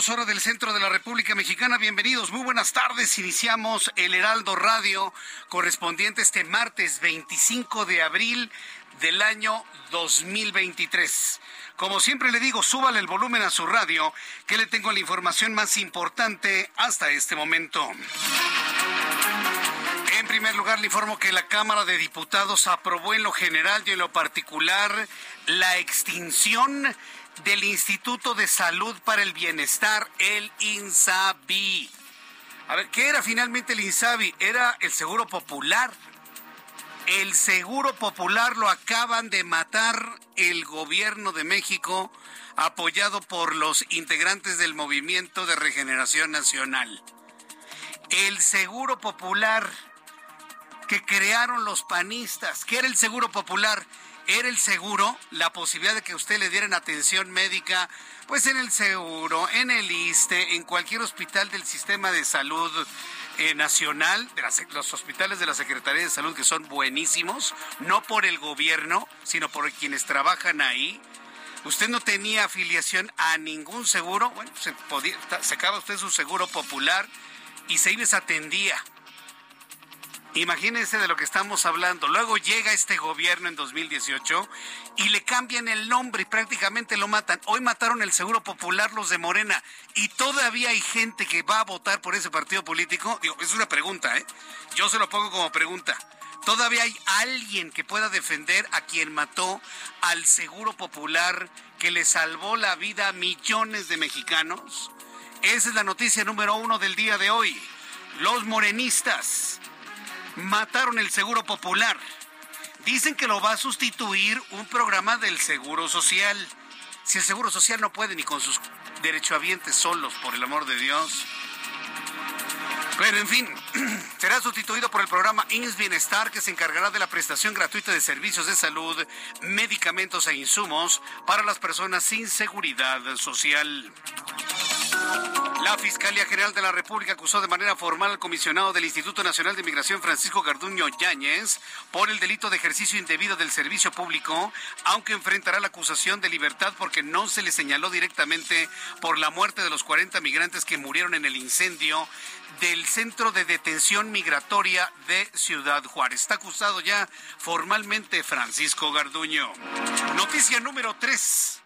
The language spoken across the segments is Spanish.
Minutos hora del centro de la República Mexicana. Bienvenidos, muy buenas tardes. Iniciamos el Heraldo Radio correspondiente este martes 25 de abril del año 2023. Como siempre le digo, súbale el volumen a su radio, que le tengo la información más importante hasta este momento. En primer lugar, le informo que la Cámara de Diputados aprobó en lo general y en lo particular la extinción del Instituto de Salud para el Bienestar, el INSABI. A ver, ¿qué era finalmente el INSABI? Era el Seguro Popular. El Seguro Popular lo acaban de matar el gobierno de México, apoyado por los integrantes del Movimiento de Regeneración Nacional. El Seguro Popular que crearon los panistas, ¿qué era el Seguro Popular? Era el seguro, la posibilidad de que usted le dieran atención médica, pues en el seguro, en el ISTE, en cualquier hospital del sistema de salud eh, nacional, de los hospitales de la Secretaría de Salud que son buenísimos, no por el gobierno, sino por quienes trabajan ahí. Usted no tenía afiliación a ningún seguro, bueno, se podía, sacaba usted su seguro popular y se se atendía Imagínense de lo que estamos hablando. Luego llega este gobierno en 2018 y le cambian el nombre y prácticamente lo matan. Hoy mataron el Seguro Popular los de Morena y todavía hay gente que va a votar por ese partido político. Digo, es una pregunta, ¿eh? Yo se lo pongo como pregunta. ¿Todavía hay alguien que pueda defender a quien mató al Seguro Popular que le salvó la vida a millones de mexicanos? Esa es la noticia número uno del día de hoy. Los morenistas mataron el Seguro Popular. Dicen que lo va a sustituir un programa del Seguro Social. Si el Seguro Social no puede ni con sus derechohabientes solos, por el amor de Dios. Pero en fin, será sustituido por el programa INS Bienestar que se encargará de la prestación gratuita de servicios de salud, medicamentos e insumos para las personas sin seguridad social. La Fiscalía General de la República acusó de manera formal al comisionado del Instituto Nacional de Migración, Francisco Garduño Yáñez, por el delito de ejercicio indebido del servicio público, aunque enfrentará la acusación de libertad porque no se le señaló directamente por la muerte de los 40 migrantes que murieron en el incendio del Centro de Detención Migratoria de Ciudad Juárez. Está acusado ya formalmente Francisco Garduño. Noticia número 3.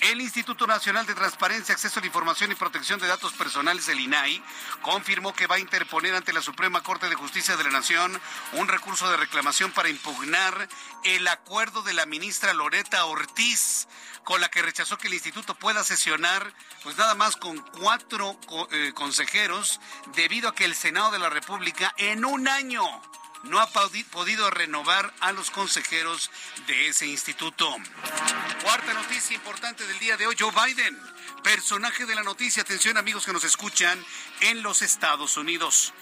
El Instituto Nacional de Transparencia, Acceso a la Información y Protección de Datos Personales, el INAI, confirmó que va a interponer ante la Suprema Corte de Justicia de la Nación un recurso de reclamación para impugnar el acuerdo de la ministra Loreta Ortiz, con la que rechazó que el instituto pueda sesionar, pues nada más con cuatro eh, consejeros, debido a que el Senado de la República en un año no ha podido renovar a los consejeros de ese instituto. Cuarta noticia importante del día de hoy, Joe Biden, personaje de la noticia, atención amigos que nos escuchan en los Estados Unidos.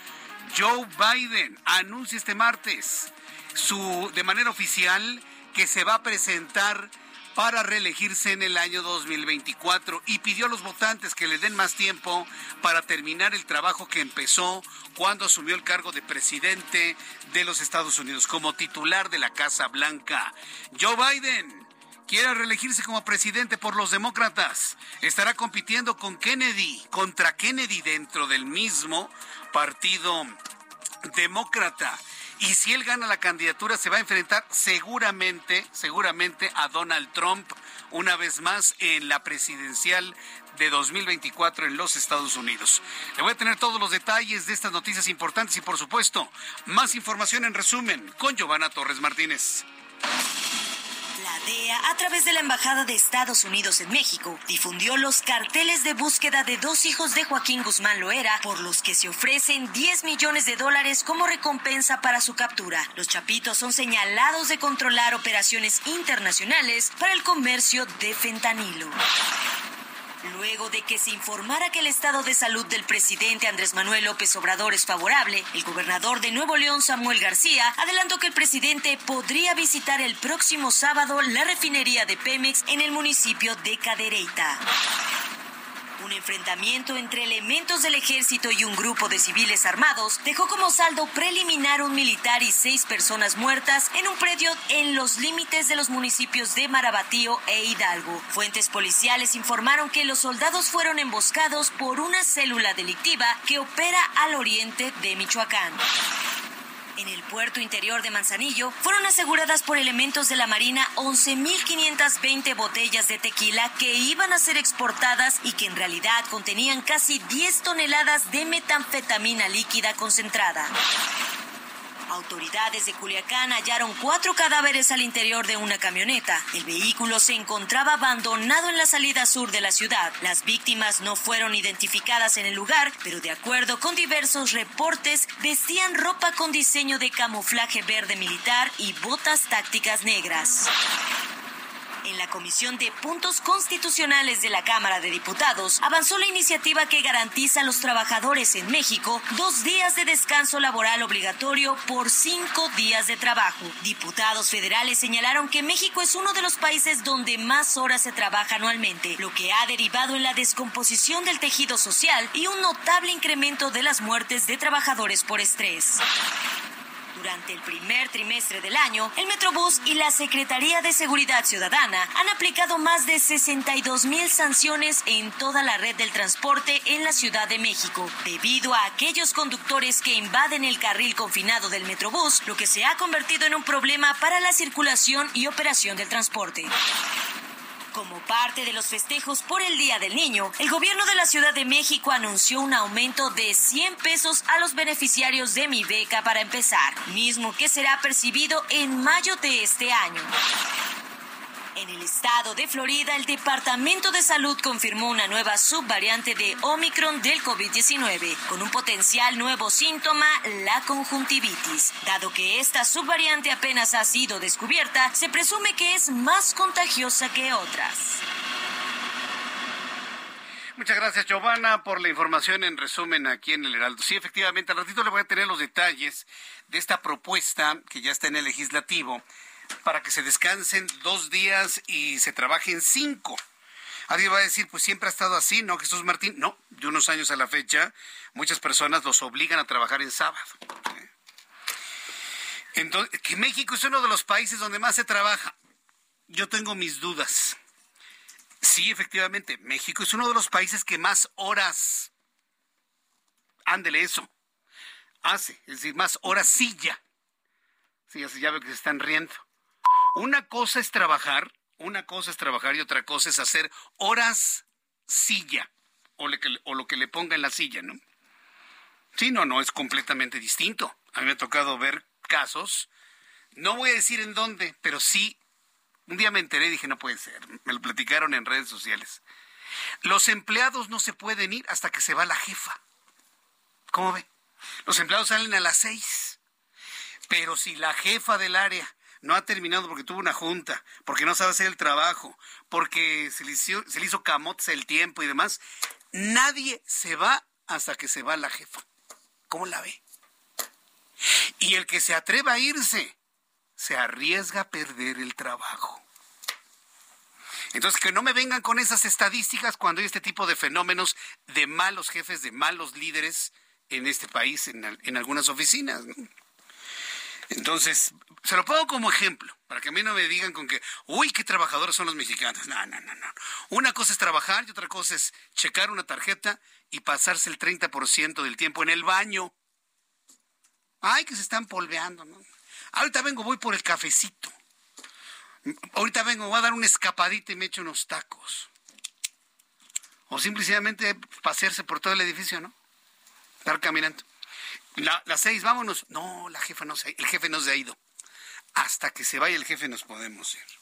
Joe Biden anuncia este martes su de manera oficial que se va a presentar para reelegirse en el año 2024 y pidió a los votantes que le den más tiempo para terminar el trabajo que empezó cuando asumió el cargo de presidente de los Estados Unidos como titular de la Casa Blanca. Joe Biden quiere reelegirse como presidente por los demócratas. Estará compitiendo con Kennedy, contra Kennedy dentro del mismo partido demócrata. Y si él gana la candidatura, se va a enfrentar seguramente, seguramente a Donald Trump una vez más en la presidencial de 2024 en los Estados Unidos. Le voy a tener todos los detalles de estas noticias importantes y, por supuesto, más información en resumen con Giovanna Torres Martínez. DEA, a través de la Embajada de Estados Unidos en México, difundió los carteles de búsqueda de dos hijos de Joaquín Guzmán Loera, por los que se ofrecen 10 millones de dólares como recompensa para su captura. Los chapitos son señalados de controlar operaciones internacionales para el comercio de fentanilo. Luego de que se informara que el estado de salud del presidente Andrés Manuel López Obrador es favorable, el gobernador de Nuevo León, Samuel García, adelantó que el presidente podría visitar el próximo sábado la refinería de Pemex en el municipio de Cadereyta. Un enfrentamiento entre elementos del ejército y un grupo de civiles armados dejó como saldo preliminar un militar y seis personas muertas en un predio en los límites de los municipios de Marabatío e Hidalgo. Fuentes policiales informaron que los soldados fueron emboscados por una célula delictiva que opera al oriente de Michoacán en el puerto interior de Manzanillo, fueron aseguradas por elementos de la Marina 11.520 botellas de tequila que iban a ser exportadas y que en realidad contenían casi 10 toneladas de metanfetamina líquida concentrada. Autoridades de Culiacán hallaron cuatro cadáveres al interior de una camioneta. El vehículo se encontraba abandonado en la salida sur de la ciudad. Las víctimas no fueron identificadas en el lugar, pero de acuerdo con diversos reportes, vestían ropa con diseño de camuflaje verde militar y botas tácticas negras en la Comisión de Puntos Constitucionales de la Cámara de Diputados avanzó la iniciativa que garantiza a los trabajadores en México dos días de descanso laboral obligatorio por cinco días de trabajo. Diputados federales señalaron que México es uno de los países donde más horas se trabaja anualmente, lo que ha derivado en la descomposición del tejido social y un notable incremento de las muertes de trabajadores por estrés. Durante el primer trimestre del año, el Metrobús y la Secretaría de Seguridad Ciudadana han aplicado más de 62 mil sanciones en toda la red del transporte en la Ciudad de México, debido a aquellos conductores que invaden el carril confinado del Metrobús, lo que se ha convertido en un problema para la circulación y operación del transporte. Como parte de los festejos por el Día del Niño, el gobierno de la Ciudad de México anunció un aumento de 100 pesos a los beneficiarios de mi beca para empezar, mismo que será percibido en mayo de este año. En el estado de Florida, el Departamento de Salud confirmó una nueva subvariante de Omicron del COVID-19, con un potencial nuevo síntoma, la conjuntivitis. Dado que esta subvariante apenas ha sido descubierta, se presume que es más contagiosa que otras. Muchas gracias, Giovanna, por la información en resumen aquí en el Heraldo. Sí, efectivamente, al ratito le voy a tener los detalles de esta propuesta que ya está en el legislativo para que se descansen dos días y se trabajen cinco. Alguien va a decir, pues siempre ha estado así, ¿no, Jesús Martín? No, de unos años a la fecha, muchas personas los obligan a trabajar en sábado. Entonces, que México es uno de los países donde más se trabaja. Yo tengo mis dudas. Sí, efectivamente, México es uno de los países que más horas, ándele eso, hace, es decir, más horas silla. Sí, ya veo que se están riendo. Una cosa es trabajar, una cosa es trabajar y otra cosa es hacer horas silla o, lo que le ponga en la silla, ¿no? Sí, no, no, es completamente distinto. A mí me ha tocado ver casos, no voy a decir en dónde, pero sí, un día me enteré y dije, no puede ser, me lo platicaron en redes sociales. Los empleados no se pueden ir hasta que se va la jefa. ¿Cómo ve? Los empleados salen a las seis, pero si la jefa del área no ha terminado porque tuvo una junta, porque no sabe hacer el trabajo, porque se le hizo, se camotes el tiempo y demás. Nadie se va hasta que se va la jefa. ¿Cómo la ve? Y el que se atreva a irse, se arriesga a perder el trabajo. Entonces, que no me vengan con esas estadísticas cuando hay este tipo de fenómenos de malos jefes, de malos líderes en este país, en, algunas oficinas. Entonces, se lo pongo como ejemplo, para que a mí no me digan con que, uy, qué trabajadores son los mexicanos. No, no, no, no. Una cosa es trabajar y otra cosa es checar una tarjeta y pasarse el 30% del tiempo en el baño. Ay, que se están polveando, ¿no? Ahorita vengo, voy por el cafecito. Ahorita vengo, voy a dar una escapadita y me echo unos tacos. O simplemente pasearse por todo el edificio, ¿no? Estar caminando. La, las seis, vámonos. No, la jefa no se, el jefe no se ha ido. Hasta que se vaya el jefe nos podemos ir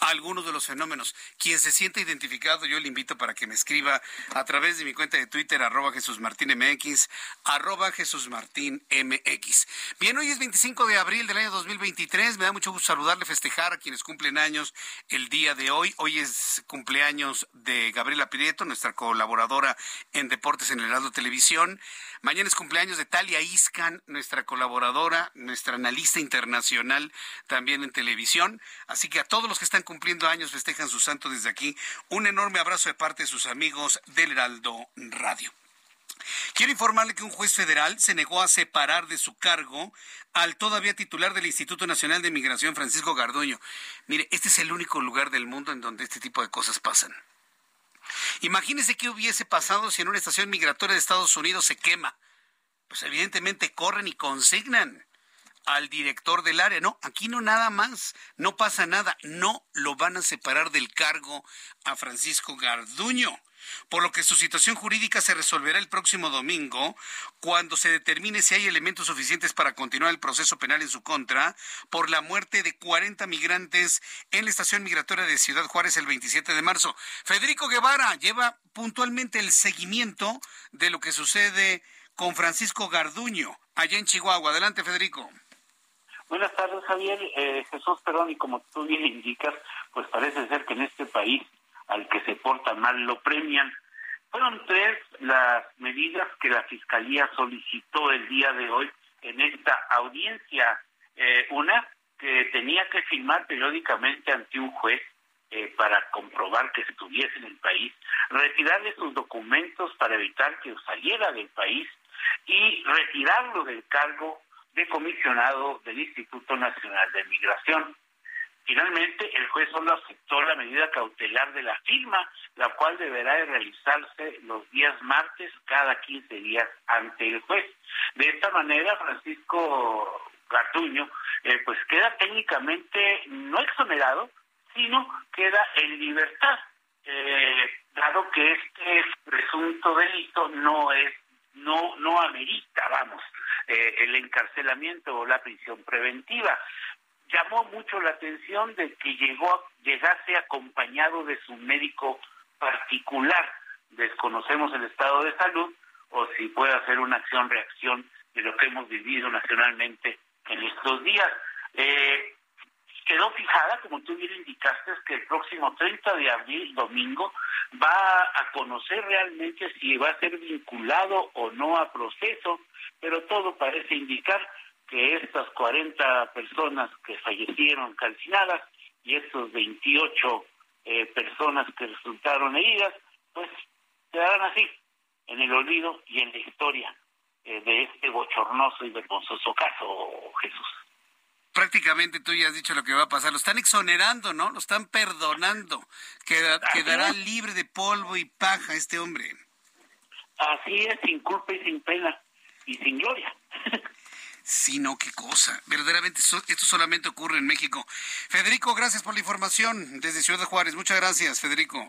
algunos de los fenómenos. Quien se sienta identificado, yo le invito para que me escriba a través de mi cuenta de Twitter, arroba Jesús Martín MX, arroba Jesús Martín MX. Bien, hoy es 25 de abril del año 2023. Me da mucho gusto saludarle, festejar a quienes cumplen años el día de hoy. Hoy es cumpleaños de Gabriela Pireto, nuestra colaboradora en Deportes en el Heraldo Televisión. Mañana es cumpleaños de Talia Iscan, nuestra colaboradora, nuestra analista internacional también en televisión. Así que a todos los que están cumpliendo años festejan su santo desde aquí, un enorme abrazo de parte de sus amigos del Heraldo Radio. Quiero informarle que un juez federal se negó a separar de su cargo al todavía titular del Instituto Nacional de Migración, Francisco Garduño. Mire, este es el único lugar del mundo en donde este tipo de cosas pasan. Imagínese qué hubiese pasado si en una estación migratoria de Estados Unidos se quema. Pues evidentemente corren y consignan al director del área. No, aquí no nada más, no pasa nada. No lo van a separar del cargo a Francisco Garduño por lo que su situación jurídica se resolverá el próximo domingo cuando se determine si hay elementos suficientes para continuar el proceso penal en su contra por la muerte de 40 migrantes en la estación migratoria de Ciudad Juárez el 27 de marzo. Federico Guevara lleva puntualmente el seguimiento de lo que sucede con Francisco Garduño allá en Chihuahua. Adelante, Federico. Buenas tardes, Javier. Eh, Jesús Perón, y como tú bien indicas, pues parece ser que en este país al que se porta mal lo premian. Fueron tres las medidas que la Fiscalía solicitó el día de hoy en esta audiencia. Eh, una, que tenía que firmar periódicamente ante un juez eh, para comprobar que estuviese en el país, retirarle sus documentos para evitar que saliera del país y retirarlo del cargo de comisionado del Instituto Nacional de Migración. Finalmente, el juez solo aceptó la medida cautelar de la firma, la cual deberá de realizarse los días martes cada 15 días ante el juez. De esta manera, Francisco Gartuño, eh, pues queda técnicamente no exonerado, sino queda en libertad, eh, dado que este presunto delito no es no no amerita, vamos, eh, el encarcelamiento o la prisión preventiva llamó mucho la atención de que llegó llegase acompañado de su médico particular. Desconocemos el estado de salud o si puede hacer una acción-reacción de lo que hemos vivido nacionalmente en estos días. Eh, quedó fijada, como tú bien indicaste, que el próximo 30 de abril, domingo, va a conocer realmente si va a ser vinculado o no a proceso, pero todo parece indicar que estas 40 personas que fallecieron calcinadas y estos 28 eh, personas que resultaron heridas, pues quedarán así, en el olvido y en la historia eh, de este bochornoso y vergonzoso caso, Jesús. Prácticamente tú ya has dicho lo que va a pasar. Lo están exonerando, ¿no? Lo están perdonando. quedará libre de polvo y paja este hombre. Así es, sin culpa y sin pena y sin gloria. Sí, no, qué cosa. Verdaderamente esto solamente ocurre en México. Federico, gracias por la información desde Ciudad de Juárez. Muchas gracias, Federico.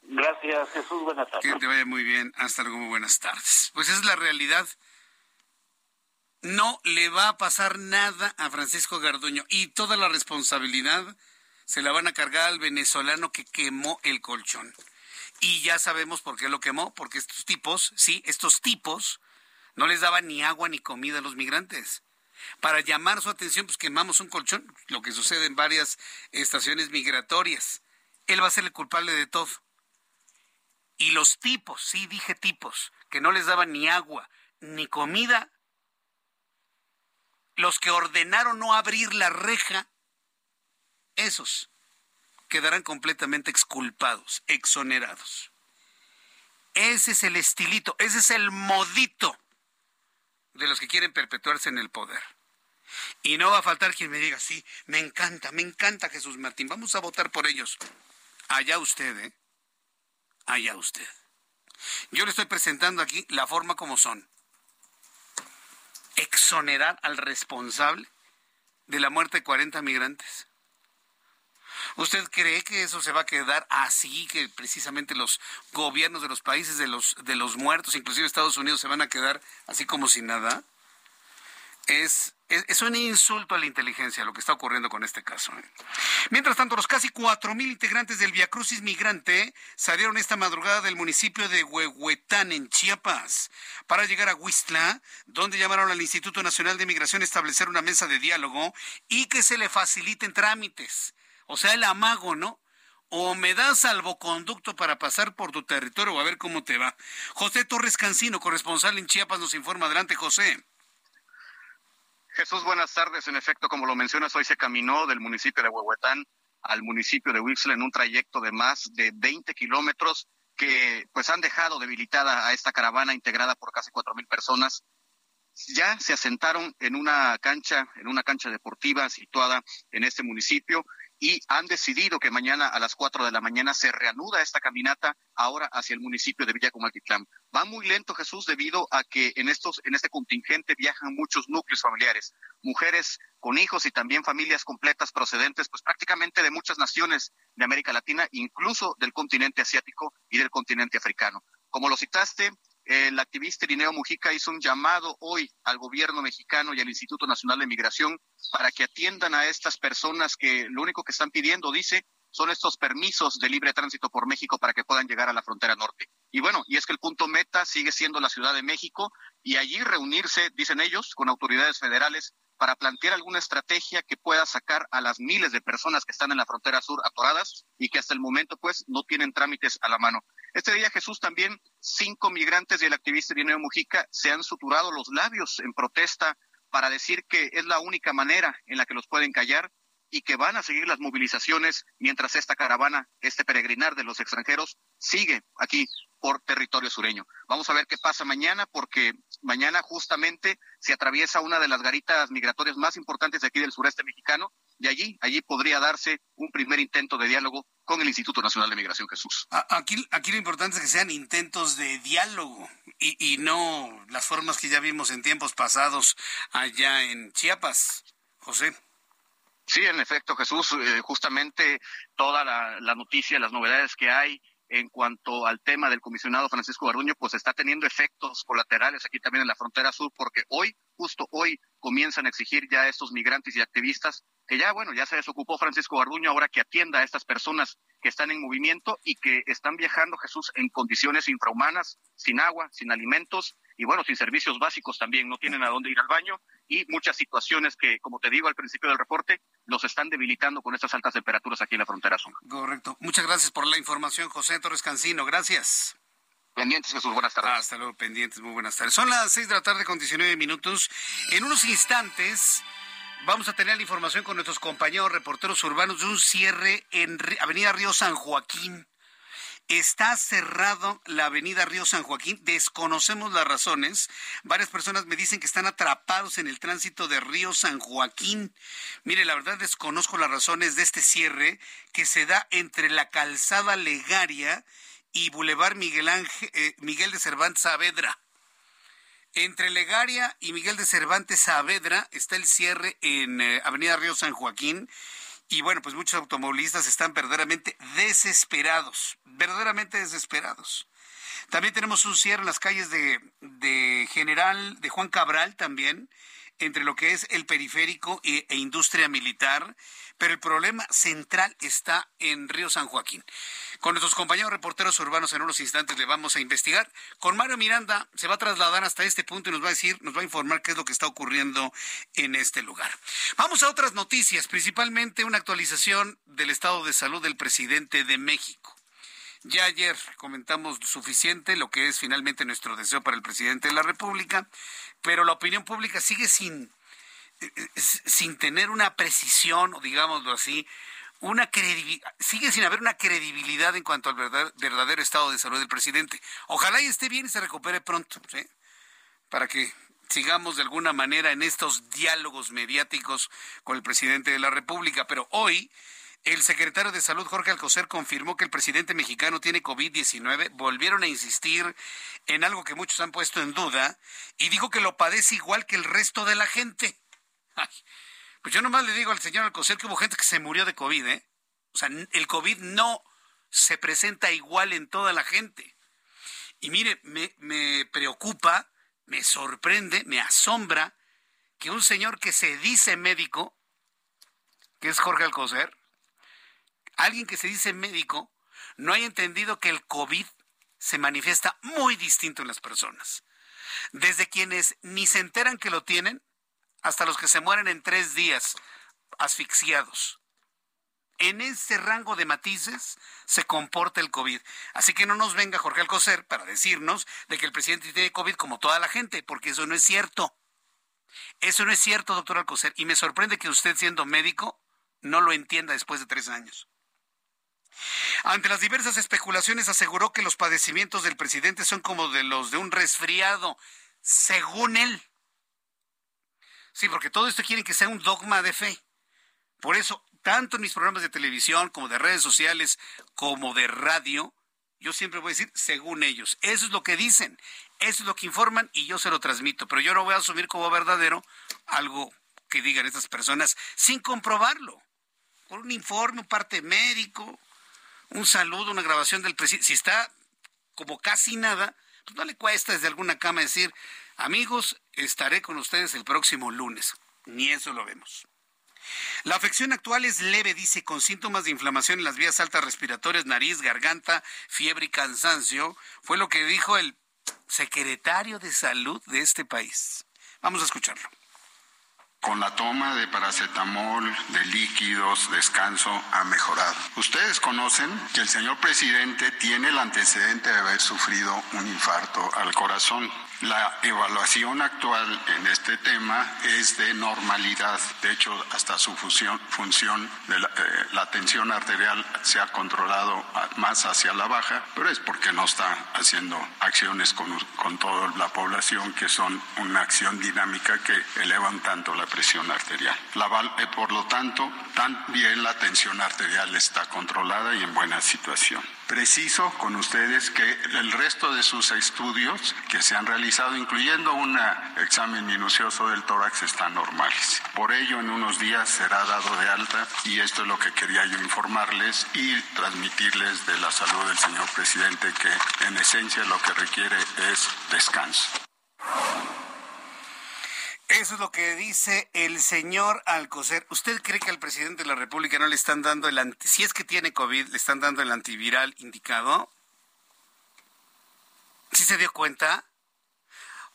Gracias, Jesús. Buenas tardes. Que te vaya muy bien. Hasta luego, muy buenas tardes. Pues es la realidad. No le va a pasar nada a Francisco Garduño y toda la responsabilidad se la van a cargar al venezolano que quemó el colchón. Y ya sabemos por qué lo quemó, porque estos tipos, sí, estos tipos no les daban ni agua ni comida a los migrantes. Para llamar su atención, pues quemamos un colchón, lo que sucede en varias estaciones migratorias. Él va a ser el culpable de todo. Y los tipos, sí dije tipos, que no les daban ni agua ni comida, los que ordenaron no abrir la reja, esos quedarán completamente exculpados, exonerados. Ese es el estilito, ese es el modito de los que quieren perpetuarse en el poder. Y no va a faltar quien me diga, sí, me encanta, me encanta Jesús Martín, vamos a votar por ellos. Allá usted, ¿eh? Allá usted. Yo le estoy presentando aquí la forma como son. Exonerar al responsable de la muerte de 40 migrantes. ¿Usted cree que eso se va a quedar así, que precisamente los gobiernos de los países de los, de los muertos, inclusive Estados Unidos, se van a quedar así como sin nada? Es, es, un insulto a la inteligencia lo que está ocurriendo con este caso. ¿eh? Mientras tanto, los casi cuatro mil integrantes del Via Crucis Migrante salieron esta madrugada del municipio de Huehuetán, en Chiapas, para llegar a Huistla, donde llamaron al Instituto Nacional de Migración a establecer una mesa de diálogo y que se le faciliten trámites. O sea, el amago, ¿no? o me das salvoconducto para pasar por tu territorio o a ver cómo te va. José Torres Cancino, corresponsal en Chiapas, nos informa. Adelante, José. Jesús, buenas tardes. En efecto, como lo mencionas, hoy se caminó del municipio de Huehuetán al municipio de Huixla en un trayecto de más de 20 kilómetros que pues han dejado debilitada a esta caravana integrada por casi cuatro mil personas. Ya se asentaron en una cancha, en una cancha deportiva situada en este municipio y han decidido que mañana a las 4 de la mañana se reanuda esta caminata ahora hacia el municipio de Villacomaltitlán. Va muy lento Jesús debido a que en estos en este contingente viajan muchos núcleos familiares, mujeres con hijos y también familias completas procedentes pues prácticamente de muchas naciones de América Latina, incluso del continente asiático y del continente africano. Como lo citaste, el activista Irineo Mujica hizo un llamado hoy al gobierno mexicano y al Instituto Nacional de Migración para que atiendan a estas personas que lo único que están pidiendo, dice, son estos permisos de libre tránsito por México para que puedan llegar a la frontera norte. Y bueno, y es que el punto meta sigue siendo la Ciudad de México y allí reunirse, dicen ellos, con autoridades federales para plantear alguna estrategia que pueda sacar a las miles de personas que están en la frontera sur atoradas y que hasta el momento pues no tienen trámites a la mano. Este día, Jesús, también cinco migrantes y el activista Dineo Mujica se han suturado los labios en protesta para decir que es la única manera en la que los pueden callar y que van a seguir las movilizaciones mientras esta caravana, este peregrinar de los extranjeros, sigue aquí por territorio sureño. Vamos a ver qué pasa mañana, porque mañana justamente se atraviesa una de las garitas migratorias más importantes de aquí del sureste mexicano, y allí, allí podría darse un primer intento de diálogo con el Instituto Nacional de Migración Jesús. Aquí, aquí lo importante es que sean intentos de diálogo y, y no las formas que ya vimos en tiempos pasados allá en Chiapas. José. Sí, en efecto, Jesús, eh, justamente toda la, la, noticia, las novedades que hay en cuanto al tema del comisionado Francisco Garduño, pues está teniendo efectos colaterales aquí también en la frontera sur, porque hoy, justo hoy, comienzan a exigir ya estos migrantes y activistas que ya, bueno, ya se desocupó Francisco Garduño ahora que atienda a estas personas que están en movimiento y que están viajando, Jesús, en condiciones infrahumanas, sin agua, sin alimentos y, bueno, sin servicios básicos también, no tienen a dónde ir al baño y muchas situaciones que, como te digo al principio del reporte, los están debilitando con estas altas temperaturas aquí en la frontera sur. Correcto. Muchas gracias por la información, José Torres Cancino. Gracias. Pendientes, Jesús, buenas tardes. Hasta luego, pendientes, muy buenas tardes. Son las seis de la tarde con 19 minutos. En unos instantes vamos a tener la información con nuestros compañeros reporteros urbanos de un cierre en Avenida Río San Joaquín. Está cerrado la avenida Río San Joaquín. Desconocemos las razones. Varias personas me dicen que están atrapados en el tránsito de Río San Joaquín. Mire, la verdad desconozco las razones de este cierre que se da entre la calzada Legaria y Boulevard Miguel, eh, Miguel de Cervantes Saavedra. Entre Legaria y Miguel de Cervantes Saavedra está el cierre en eh, Avenida Río San Joaquín. Y bueno, pues muchos automovilistas están verdaderamente desesperados, verdaderamente desesperados. También tenemos un cierre en las calles de, de General, de Juan Cabral también, entre lo que es el periférico e, e industria militar, pero el problema central está en Río San Joaquín. Con nuestros compañeros reporteros urbanos en unos instantes le vamos a investigar. Con Mario Miranda se va a trasladar hasta este punto y nos va a decir, nos va a informar qué es lo que está ocurriendo en este lugar. Vamos a otras noticias, principalmente una actualización del estado de salud del presidente de México. Ya ayer comentamos suficiente lo que es finalmente nuestro deseo para el presidente de la República, pero la opinión pública sigue sin sin tener una precisión, o digámoslo así, una sigue sin haber una credibilidad en cuanto al verdadero estado de salud del presidente. Ojalá y esté bien y se recupere pronto. Para que sigamos de alguna manera en estos diálogos mediáticos con el presidente de la República. Pero hoy el secretario de Salud, Jorge Alcocer, confirmó que el presidente mexicano tiene COVID-19. Volvieron a insistir en algo que muchos han puesto en duda y dijo que lo padece igual que el resto de la gente. Pues yo nomás le digo al señor Alcocer que hubo gente que se murió de COVID, ¿eh? O sea, el COVID no se presenta igual en toda la gente. Y mire, me, me preocupa, me sorprende, me asombra que un señor que se dice médico, que es Jorge Alcocer, alguien que se dice médico, no haya entendido que el COVID se manifiesta muy distinto en las personas. Desde quienes ni se enteran que lo tienen hasta los que se mueren en tres días asfixiados. En ese rango de matices se comporta el COVID. Así que no nos venga Jorge Alcocer para decirnos de que el presidente tiene COVID como toda la gente, porque eso no es cierto. Eso no es cierto, doctor Alcocer. Y me sorprende que usted, siendo médico, no lo entienda después de tres años. Ante las diversas especulaciones, aseguró que los padecimientos del presidente son como de los de un resfriado, según él. Sí, porque todo esto quieren que sea un dogma de fe. Por eso, tanto en mis programas de televisión como de redes sociales como de radio, yo siempre voy a decir según ellos. Eso es lo que dicen, eso es lo que informan y yo se lo transmito. Pero yo no voy a asumir como verdadero algo que digan estas personas sin comprobarlo. Por un informe, un parte médico, un saludo, una grabación del presidente. Si está como casi nada, pues no le cuesta desde alguna cama decir, Amigos, estaré con ustedes el próximo lunes. Ni eso lo vemos. La afección actual es leve, dice, con síntomas de inflamación en las vías altas respiratorias, nariz, garganta, fiebre y cansancio. Fue lo que dijo el secretario de salud de este país. Vamos a escucharlo. Con la toma de paracetamol, de líquidos, descanso, ha mejorado. Ustedes conocen que el señor presidente tiene el antecedente de haber sufrido un infarto al corazón. La evaluación actual en este tema es de normalidad. De hecho, hasta su función, de la, eh, tensión arterial se ha controlado más hacia la baja, pero es porque no está haciendo acciones con, con toda la población que son una acción dinámica que elevan tanto la presión arterial. La, eh, por lo tanto, también la tensión arterial está controlada y en buena situación. Preciso con ustedes que el resto de sus estudios que se han realizado, incluyendo un examen minucioso del tórax, están normales. Por ello, en unos días será dado de alta y esto es lo que quería yo informarles y transmitirles de la salud del señor presidente, que en esencia lo que requiere es descanso. Eso es lo que dice el señor Alcocer. ¿Usted cree que al presidente de la República no le están dando el si es que tiene COVID, le están dando el antiviral indicado? ¿Sí se dio cuenta?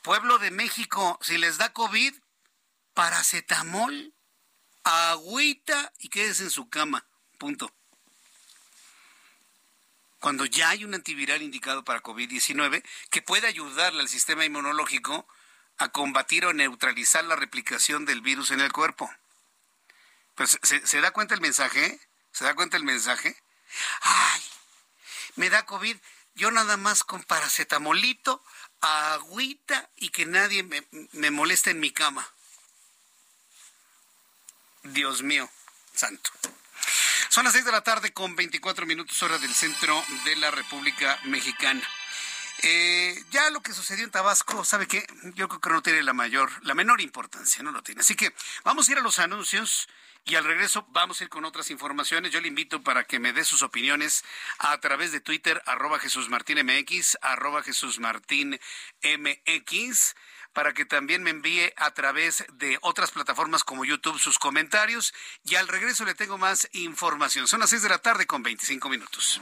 Pueblo de México, si les da COVID, paracetamol, agüita y quédese en su cama. Punto. Cuando ya hay un antiviral indicado para COVID-19 que puede ayudarle al sistema inmunológico a combatir o neutralizar la replicación del virus en el cuerpo. Pues, ¿se, da cuenta el mensaje? ¿Se da cuenta el mensaje? Ay, me da COVID, yo nada más con paracetamolito, agüita y que nadie me, me moleste en mi cama. Dios mío, santo. Son las seis de la tarde con 24 minutos hora del centro de la República Mexicana. Eh, ya lo que sucedió en Tabasco, ¿sabe qué? Yo creo que no tiene la mayor, la menor importancia, no lo tiene. Así que vamos a ir a los anuncios y al regreso vamos a ir con otras informaciones. Yo le invito para que me dé sus opiniones a través de Twitter, arroba Jesús Martín arroba Jesús Martín MX para que también me envíe a través de otras plataformas como YouTube sus comentarios y al regreso le tengo más información. Son las 6 de la tarde con 25 minutos.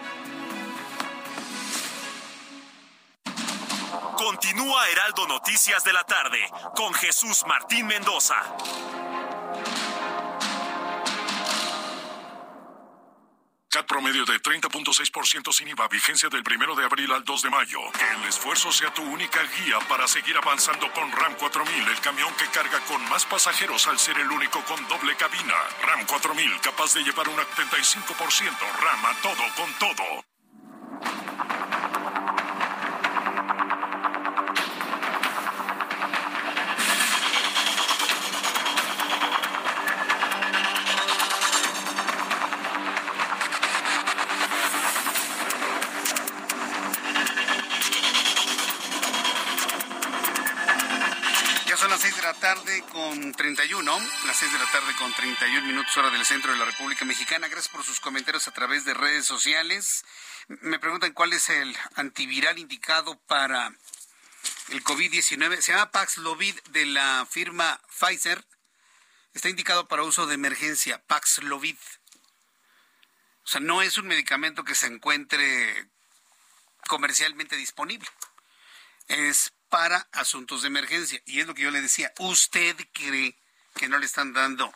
Continúa Heraldo Noticias de la tarde con Jesús Martín Mendoza. CAT promedio de 30.6% sin IVA, vigencia del 1 de abril al 2 de mayo. Que el esfuerzo sea tu única guía para seguir avanzando con RAM 4000, el camión que carga con más pasajeros al ser el único con doble cabina. RAM 4000, capaz de llevar un 75%. RAM a todo con todo. 31, las 6 de la tarde con 31 minutos hora del centro de la República Mexicana. Gracias por sus comentarios a través de redes sociales. Me preguntan cuál es el antiviral indicado para el COVID-19. Se llama Paxlovid de la firma Pfizer. Está indicado para uso de emergencia, Paxlovid. O sea, no es un medicamento que se encuentre comercialmente disponible. Es para asuntos de emergencia. Y es lo que yo le decía, ¿usted cree que no le están dando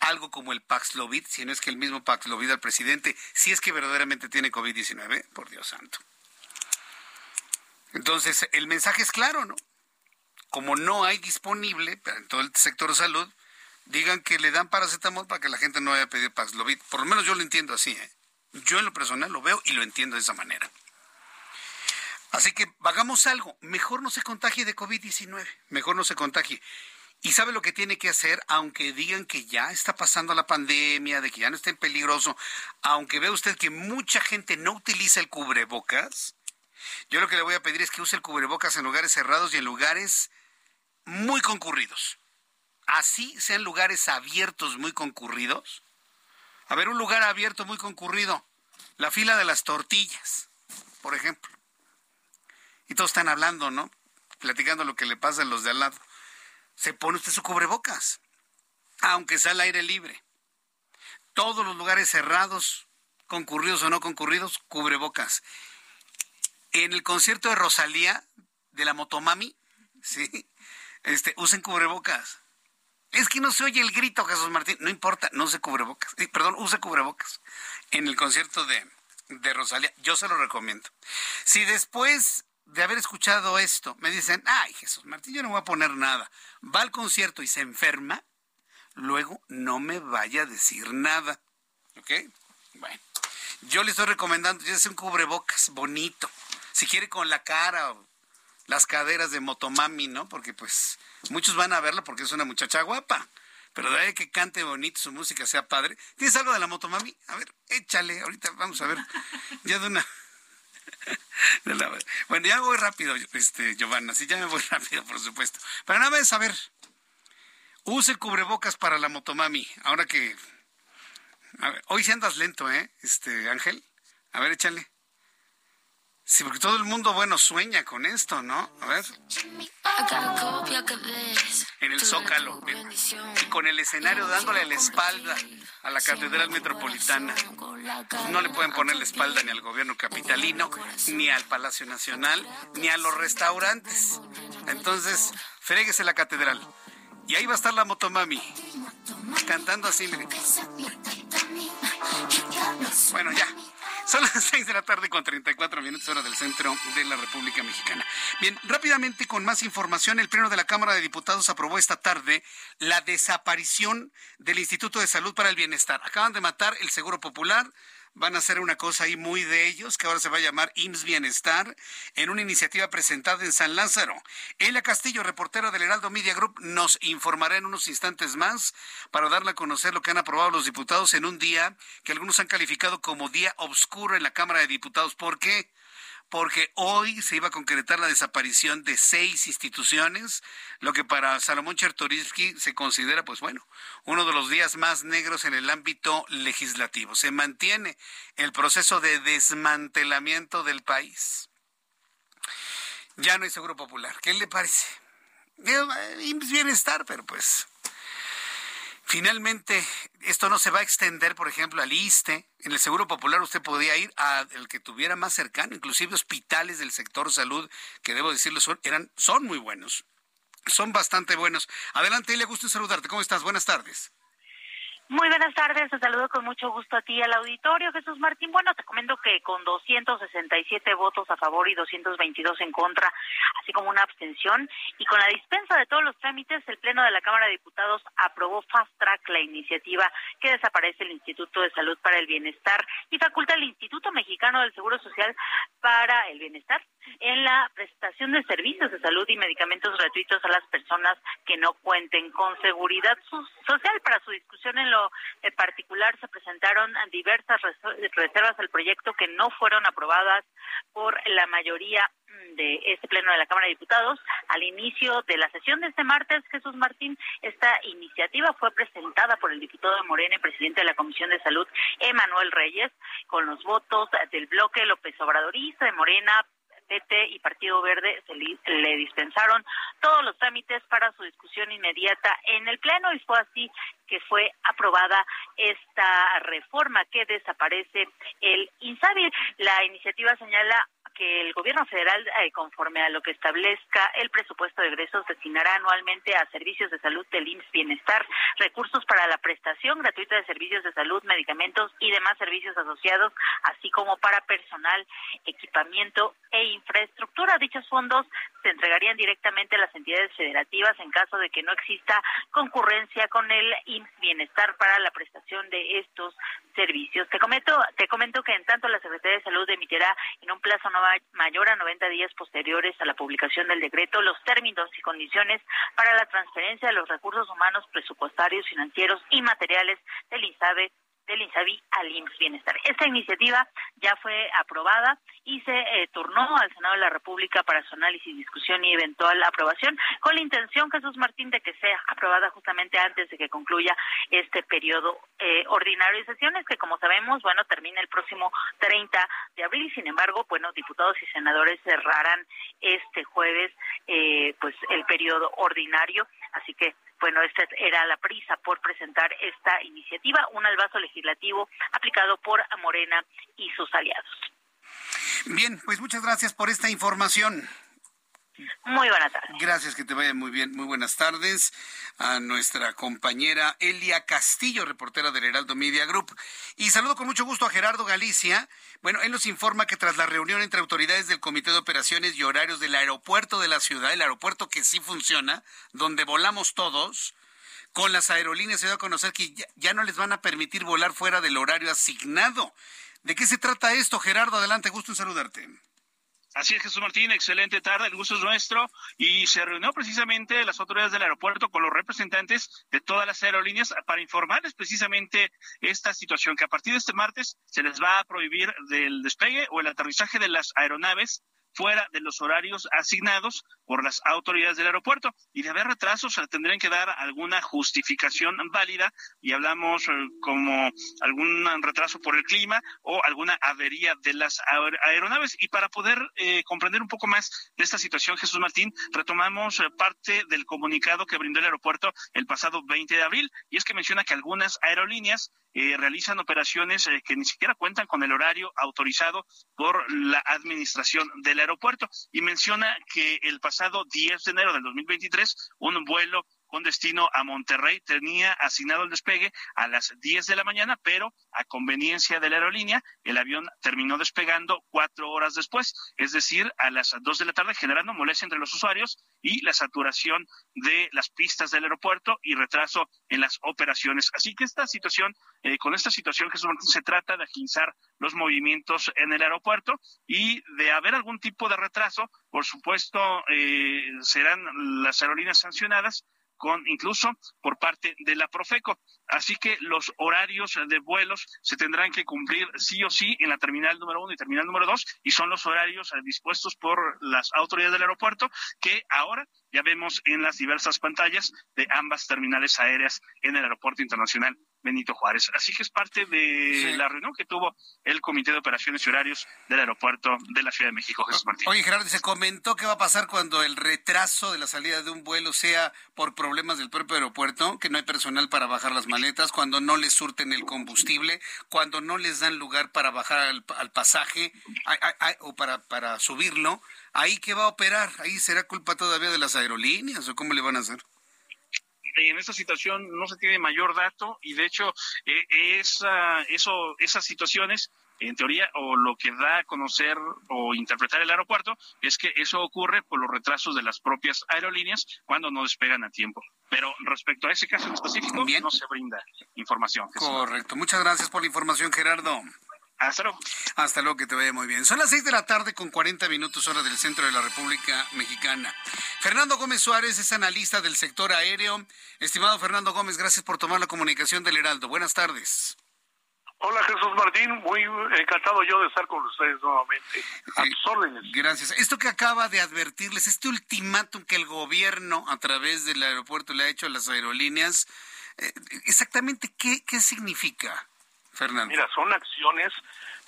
algo como el Paxlovid, si no es que el mismo Paxlovid al presidente, si es que verdaderamente tiene COVID-19? Por Dios santo. Entonces, el mensaje es claro, ¿no? Como no hay disponible en todo el sector de salud, digan que le dan paracetamol para que la gente no vaya a pedir Paxlovid. Por lo menos yo lo entiendo así, ¿eh? Yo en lo personal lo veo y lo entiendo de esa manera. Así que hagamos algo. Mejor no se contagie de COVID-19. Mejor no se contagie. Y sabe lo que tiene que hacer, aunque digan que ya está pasando la pandemia, de que ya no está en peligroso, aunque vea usted que mucha gente no utiliza el cubrebocas, yo lo que le voy a pedir es que use el cubrebocas en lugares cerrados y en lugares muy concurridos. Así sean lugares abiertos muy concurridos. A ver, un lugar abierto muy concurrido. La fila de las tortillas, por ejemplo y todos están hablando, ¿no? Platicando lo que le pasa a los de al lado. Se pone usted su cubrebocas, aunque sea al aire libre. Todos los lugares cerrados, concurridos o no concurridos, cubrebocas. En el concierto de Rosalía, de la Motomami, sí, este, usen cubrebocas. Es que no se oye el grito, Jesús Martín. No importa, no se cubrebocas. Perdón, use cubrebocas. En el concierto de, de Rosalía, yo se lo recomiendo. Si después de haber escuchado esto, me dicen, ay Jesús Martín, yo no voy a poner nada. Va al concierto y se enferma, luego no me vaya a decir nada. ¿Ok? Bueno, yo le estoy recomendando, ya un cubrebocas bonito. Si quiere con la cara o las caderas de Motomami, ¿no? Porque pues muchos van a verla porque es una muchacha guapa. Pero de ahí que cante bonito, su música sea padre. ¿Tienes algo de la Motomami? A ver, échale, ahorita vamos a ver. Ya de una bueno, ya voy rápido, este, Giovanna, sí, ya me voy rápido, por supuesto. Pero nada más, a ver, use cubrebocas para la motomami, ahora que... hoy sí andas lento, ¿eh, este, Ángel? A ver, échale. Sí, porque todo el mundo, bueno, sueña con esto, ¿no? A ver. En el Zócalo. Y con el escenario dándole la espalda a la Catedral Metropolitana. No le pueden poner la espalda ni al gobierno capitalino, ni al Palacio Nacional, ni a los restaurantes. Entonces, fréguese la catedral. Y ahí va a estar la motomami, cantando así, Bueno, ya. Son las 6 de la tarde con 34 minutos hora del centro de la República Mexicana. Bien, rápidamente con más información, el Pleno de la Cámara de Diputados aprobó esta tarde la desaparición del Instituto de Salud para el Bienestar. Acaban de matar el Seguro Popular, van a hacer una cosa ahí muy de ellos, que ahora se va a llamar IMSS Bienestar, en una iniciativa presentada en San Lázaro. Elia Castillo, reportera del Heraldo Media Group, nos informará en unos instantes más para darle a conocer lo que han aprobado los diputados en un día que algunos han calificado como día oscuro en la Cámara de Diputados. ¿Por qué? Porque hoy se iba a concretar la desaparición de seis instituciones, lo que para Salomón Chertorivsky se considera, pues bueno, uno de los días más negros en el ámbito legislativo. Se mantiene el proceso de desmantelamiento del país. Ya no hay seguro popular. ¿Qué le parece? Eh, bienestar, pero pues Finalmente, esto no se va a extender, por ejemplo, al ISTE. En el Seguro Popular usted podía ir al que tuviera más cercano, inclusive hospitales del sector salud, que debo decirlo, son, eran, son muy buenos. Son bastante buenos. Adelante, le gusto saludarte. ¿Cómo estás? Buenas tardes. Muy buenas tardes, te saludo con mucho gusto a ti al auditorio, Jesús Martín. Bueno, te comento que con 267 votos a favor y 222 en contra, así como una abstención, y con la dispensa de todos los trámites, el Pleno de la Cámara de Diputados aprobó Fast Track la iniciativa que desaparece el Instituto de Salud para el Bienestar y faculta al Instituto Mexicano del Seguro Social para el Bienestar en la prestación de servicios de salud y medicamentos gratuitos a las personas que no cuenten con seguridad social. Para su discusión en en particular se presentaron diversas reservas al proyecto que no fueron aprobadas por la mayoría de este pleno de la Cámara de Diputados. Al inicio de la sesión de este martes, Jesús Martín, esta iniciativa fue presentada por el diputado de Morena y presidente de la Comisión de Salud, Emanuel Reyes, con los votos del bloque López Obradorista de Morena, PT y Partido Verde se le, dispensaron todos los trámites para su discusión inmediata en el Pleno y fue así que fue aprobada esta reforma que desaparece el INSABI. La iniciativa señala que el gobierno federal, eh, conforme a lo que establezca el presupuesto de egresos, destinará anualmente a servicios de salud del IMSS Bienestar recursos para la prestación gratuita de servicios de salud, medicamentos y demás servicios asociados, así como para personal, equipamiento e infraestructura. Dichos fondos se entregarían directamente a las entidades federativas en caso de que no exista concurrencia con el IMSS Bienestar para la prestación de estos servicios. Te comento, te comento que en tanto la Secretaría de Salud emitirá en un plazo no mayor a 90 días posteriores a la publicación del decreto los términos y condiciones para la transferencia de los recursos humanos presupuestarios, financieros y materiales del INSABE del INSABI al IMSS Bienestar. Esta iniciativa ya fue aprobada y se eh, turnó al Senado de la República para su análisis, discusión y eventual aprobación, con la intención, Jesús Martín, de que sea aprobada justamente antes de que concluya este periodo eh, ordinario de sesiones, que como sabemos, bueno, termina el próximo 30 de abril. Sin embargo, bueno, diputados y senadores cerrarán este jueves, eh, pues, el periodo ordinario. Así que bueno, esta era la prisa por presentar esta iniciativa, un albazo legislativo aplicado por Morena y sus aliados. Bien, pues muchas gracias por esta información. Muy buenas tardes. Gracias, que te vaya muy bien. Muy buenas tardes a nuestra compañera Elia Castillo, reportera del Heraldo Media Group. Y saludo con mucho gusto a Gerardo Galicia. Bueno, él nos informa que tras la reunión entre autoridades del Comité de Operaciones y Horarios del aeropuerto de la ciudad, el aeropuerto que sí funciona, donde volamos todos, con las aerolíneas se dio a conocer que ya, ya no les van a permitir volar fuera del horario asignado. ¿De qué se trata esto, Gerardo? Adelante, gusto en saludarte. Así es, Jesús Martín, excelente tarde, el gusto es nuestro. Y se reunió precisamente las autoridades del aeropuerto con los representantes de todas las aerolíneas para informarles precisamente esta situación, que a partir de este martes se les va a prohibir del despegue o el aterrizaje de las aeronaves fuera de los horarios asignados por las autoridades del aeropuerto. Y de haber retrasos, tendrían que dar alguna justificación válida y hablamos eh, como algún retraso por el clima o alguna avería de las aeronaves. Y para poder eh, comprender un poco más de esta situación, Jesús Martín, retomamos eh, parte del comunicado que brindó el aeropuerto el pasado 20 de abril y es que menciona que algunas aerolíneas realizan operaciones que ni siquiera cuentan con el horario autorizado por la administración del aeropuerto y menciona que el pasado 10 de enero del 2023 un vuelo con destino a Monterrey tenía asignado el despegue a las 10 de la mañana, pero a conveniencia de la aerolínea, el avión terminó despegando cuatro horas después, es decir, a las 2 de la tarde, generando molestia entre los usuarios y la saturación de las pistas del aeropuerto y retraso en las operaciones. Así que esta situación, eh, con esta situación, Jesús se trata de agilizar los movimientos en el aeropuerto y de haber algún tipo de retraso, por supuesto, eh, serán las aerolíneas sancionadas con incluso por parte de la Profeco. Así que los horarios de vuelos se tendrán que cumplir sí o sí en la terminal número uno y terminal número dos, y son los horarios eh, dispuestos por las autoridades del aeropuerto que ahora ya vemos en las diversas pantallas de ambas terminales aéreas en el Aeropuerto Internacional Benito Juárez. Así que es parte de la reunión que tuvo el Comité de Operaciones y Horarios del Aeropuerto de la Ciudad de México, Jesús Martín. Oye, Gerardo, se comentó qué va a pasar cuando el retraso de la salida de un vuelo sea por problemas del propio aeropuerto, que no hay personal para bajar las maletas, cuando no les surten el combustible, cuando no les dan lugar para bajar al, pasaje o para, para subirlo, ¿ahí qué va a operar? ¿Ahí será culpa todavía de las aerolíneas o cómo le van a hacer? en esta situación no se tiene mayor dato y de hecho eh, esa, eso, esas situaciones en teoría, o lo que da a conocer o interpretar el aeropuerto es que eso ocurre por los retrasos de las propias aerolíneas cuando no despegan a tiempo. Pero respecto a ese caso en específico, no se brinda información. Correcto. Muchas gracias por la información, Gerardo. Hasta luego. Hasta luego, que te vaya muy bien. Son las seis de la tarde con 40 minutos hora del centro de la República Mexicana. Fernando Gómez Suárez es analista del sector aéreo. Estimado Fernando Gómez, gracias por tomar la comunicación del Heraldo. Buenas tardes. Hola Jesús Martín, muy encantado yo de estar con ustedes nuevamente. A Gracias. Esto que acaba de advertirles, este ultimátum que el gobierno a través del aeropuerto le ha hecho a las aerolíneas, eh, exactamente qué, qué significa, Fernando. Mira, son acciones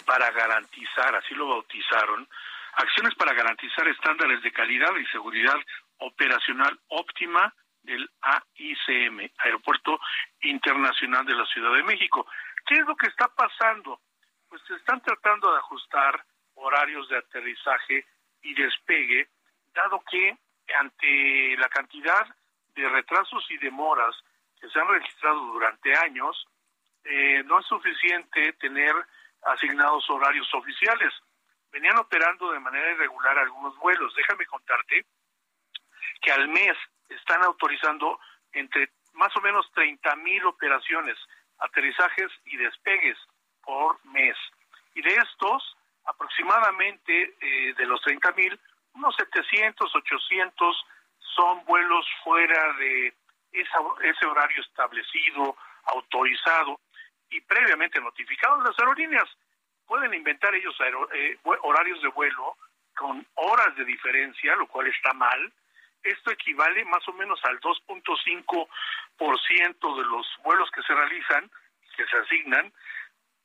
para garantizar, así lo bautizaron, acciones para garantizar estándares de calidad y seguridad operacional óptima del AICM, Aeropuerto Internacional de la Ciudad de México. ¿Qué es lo que está pasando? Pues se están tratando de ajustar horarios de aterrizaje y despegue, dado que ante la cantidad de retrasos y demoras que se han registrado durante años, eh, no es suficiente tener asignados horarios oficiales. Venían operando de manera irregular algunos vuelos. Déjame contarte que al mes están autorizando entre más o menos 30 mil operaciones aterrizajes y despegues por mes. Y de estos, aproximadamente eh, de los 30 mil, unos 700, 800 son vuelos fuera de ese horario establecido, autorizado y previamente notificado. Las aerolíneas pueden inventar ellos eh, horarios de vuelo con horas de diferencia, lo cual está mal. Esto equivale más o menos al 2.5 por ciento de los vuelos que se realizan, que se asignan,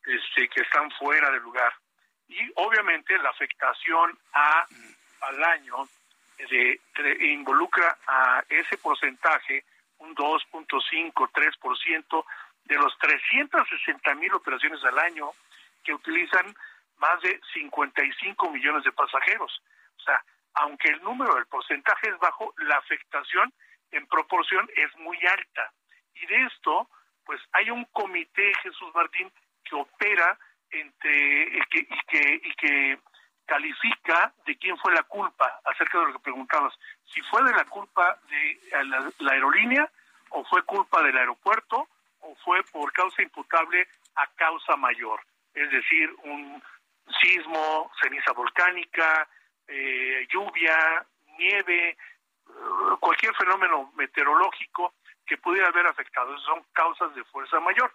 este, que están fuera del lugar. Y obviamente la afectación a, al año de, involucra a ese porcentaje, un 2.5, 3% de los 360 mil operaciones al año que utilizan más de 55 millones de pasajeros. O sea, aunque el número del porcentaje es bajo, la afectación en proporción es muy alta. Y de esto, pues hay un comité, Jesús Martín, que opera entre que, y que, y que califica de quién fue la culpa, acerca de lo que preguntabas, si fue de la culpa de la, aerolínea o fue culpa del aeropuerto o fue por causa imputable a causa mayor, es decir, un sismo, ceniza volcánica, eh, lluvia, nieve, cualquier fenómeno meteorológico que pudiera haber afectado. Esas son causas de fuerza mayor.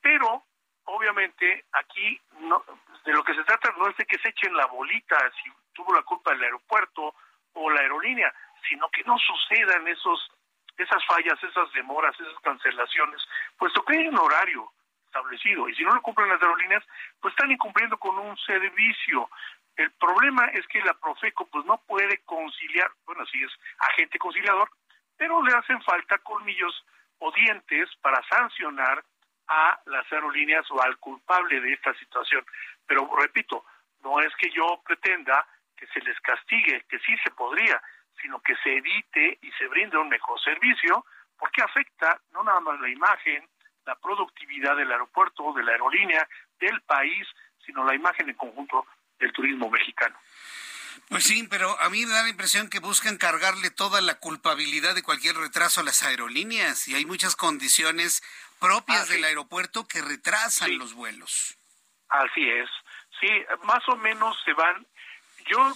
Pero, obviamente, aquí no, de lo que se trata no es de que se echen la bolita si tuvo la culpa el aeropuerto o la aerolínea, sino que no sucedan esos esas fallas, esas demoras, esas cancelaciones, puesto que hay un horario establecido y si no lo cumplen las aerolíneas, pues están incumpliendo con un servicio. El problema es que la Profeco pues no puede conciliar, bueno, sí es agente conciliador, pero le hacen falta colmillos o dientes para sancionar a las aerolíneas o al culpable de esta situación. Pero repito, no es que yo pretenda que se les castigue, que sí se podría, sino que se evite y se brinde un mejor servicio, porque afecta no nada más la imagen, la productividad del aeropuerto, de la aerolínea, del país, sino la imagen en conjunto del turismo mexicano. Pues sí, pero a mí me da la impresión que buscan cargarle toda la culpabilidad de cualquier retraso a las aerolíneas y hay muchas condiciones propias del aeropuerto que retrasan los vuelos. Así es, sí, más o menos se van, yo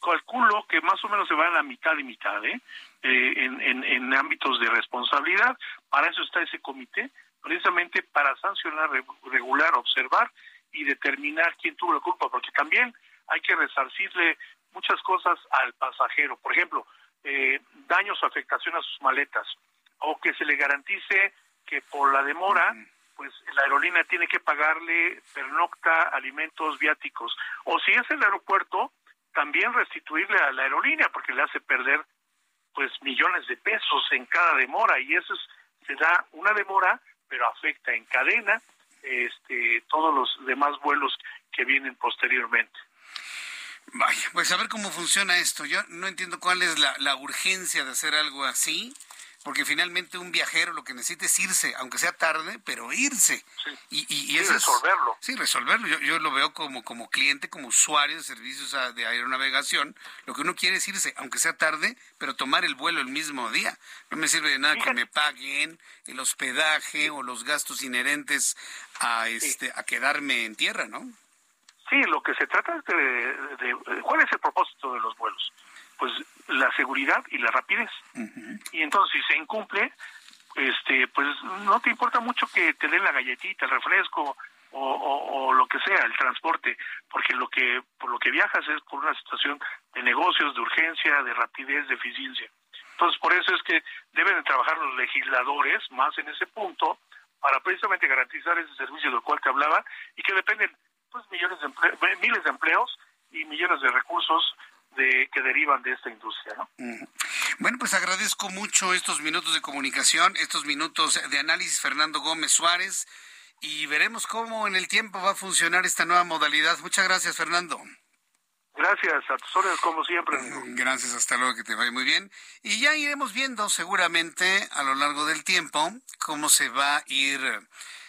calculo que más o menos se van a mitad y mitad, ¿eh? eh en, en, en ámbitos de responsabilidad, para eso está ese comité, precisamente para sancionar, regular, observar y determinar quién tuvo la culpa, porque también hay que resarcirle muchas cosas al pasajero. Por ejemplo, eh, daños o afectación a sus maletas, o que se le garantice que por la demora, pues la aerolínea tiene que pagarle pernocta, alimentos, viáticos, o si es el aeropuerto, también restituirle a la aerolínea porque le hace perder pues millones de pesos en cada demora y eso es, se da una demora, pero afecta en cadena este, todos los demás vuelos que vienen posteriormente. Vaya, pues a ver cómo funciona esto. Yo no entiendo cuál es la, la urgencia de hacer algo así porque finalmente un viajero lo que necesita es irse, aunque sea tarde, pero irse. Y, y, resolverlo. sí, resolverlo. Yo, yo, lo veo como, como cliente, como usuario de servicios de aeronavegación. Lo que uno quiere es irse, aunque sea tarde, pero tomar el vuelo el mismo día. No me sirve de nada que me paguen el hospedaje o los gastos inherentes a, este, a quedarme en tierra, ¿no? Sí, lo que se trata es de, de, ¿Cuál es el propósito de los vuelos? Pues la seguridad y la rapidez. Y entonces si se incumple, este, pues no te importa mucho que te den la galletita, el refresco o, lo que sea, el transporte, porque lo que por lo que viajas es por una situación de negocios, de urgencia, de rapidez, de eficiencia. Entonces por eso es que deben de trabajar los legisladores más en ese punto para precisamente garantizar ese servicio del cual te hablaba y que dependen pues millones de miles de empleos y millones de recursos de, que derivan de esta industria. ¿no? Bueno, pues agradezco mucho estos minutos de comunicación, estos minutos de análisis, Fernando Gómez Suárez, y veremos cómo en el tiempo va a funcionar esta nueva modalidad. Muchas gracias, Fernando. Gracias, a tus órdenes como siempre. Gracias, hasta luego, que te vaya muy bien. Y ya iremos viendo seguramente a lo largo del tiempo cómo se va a ir,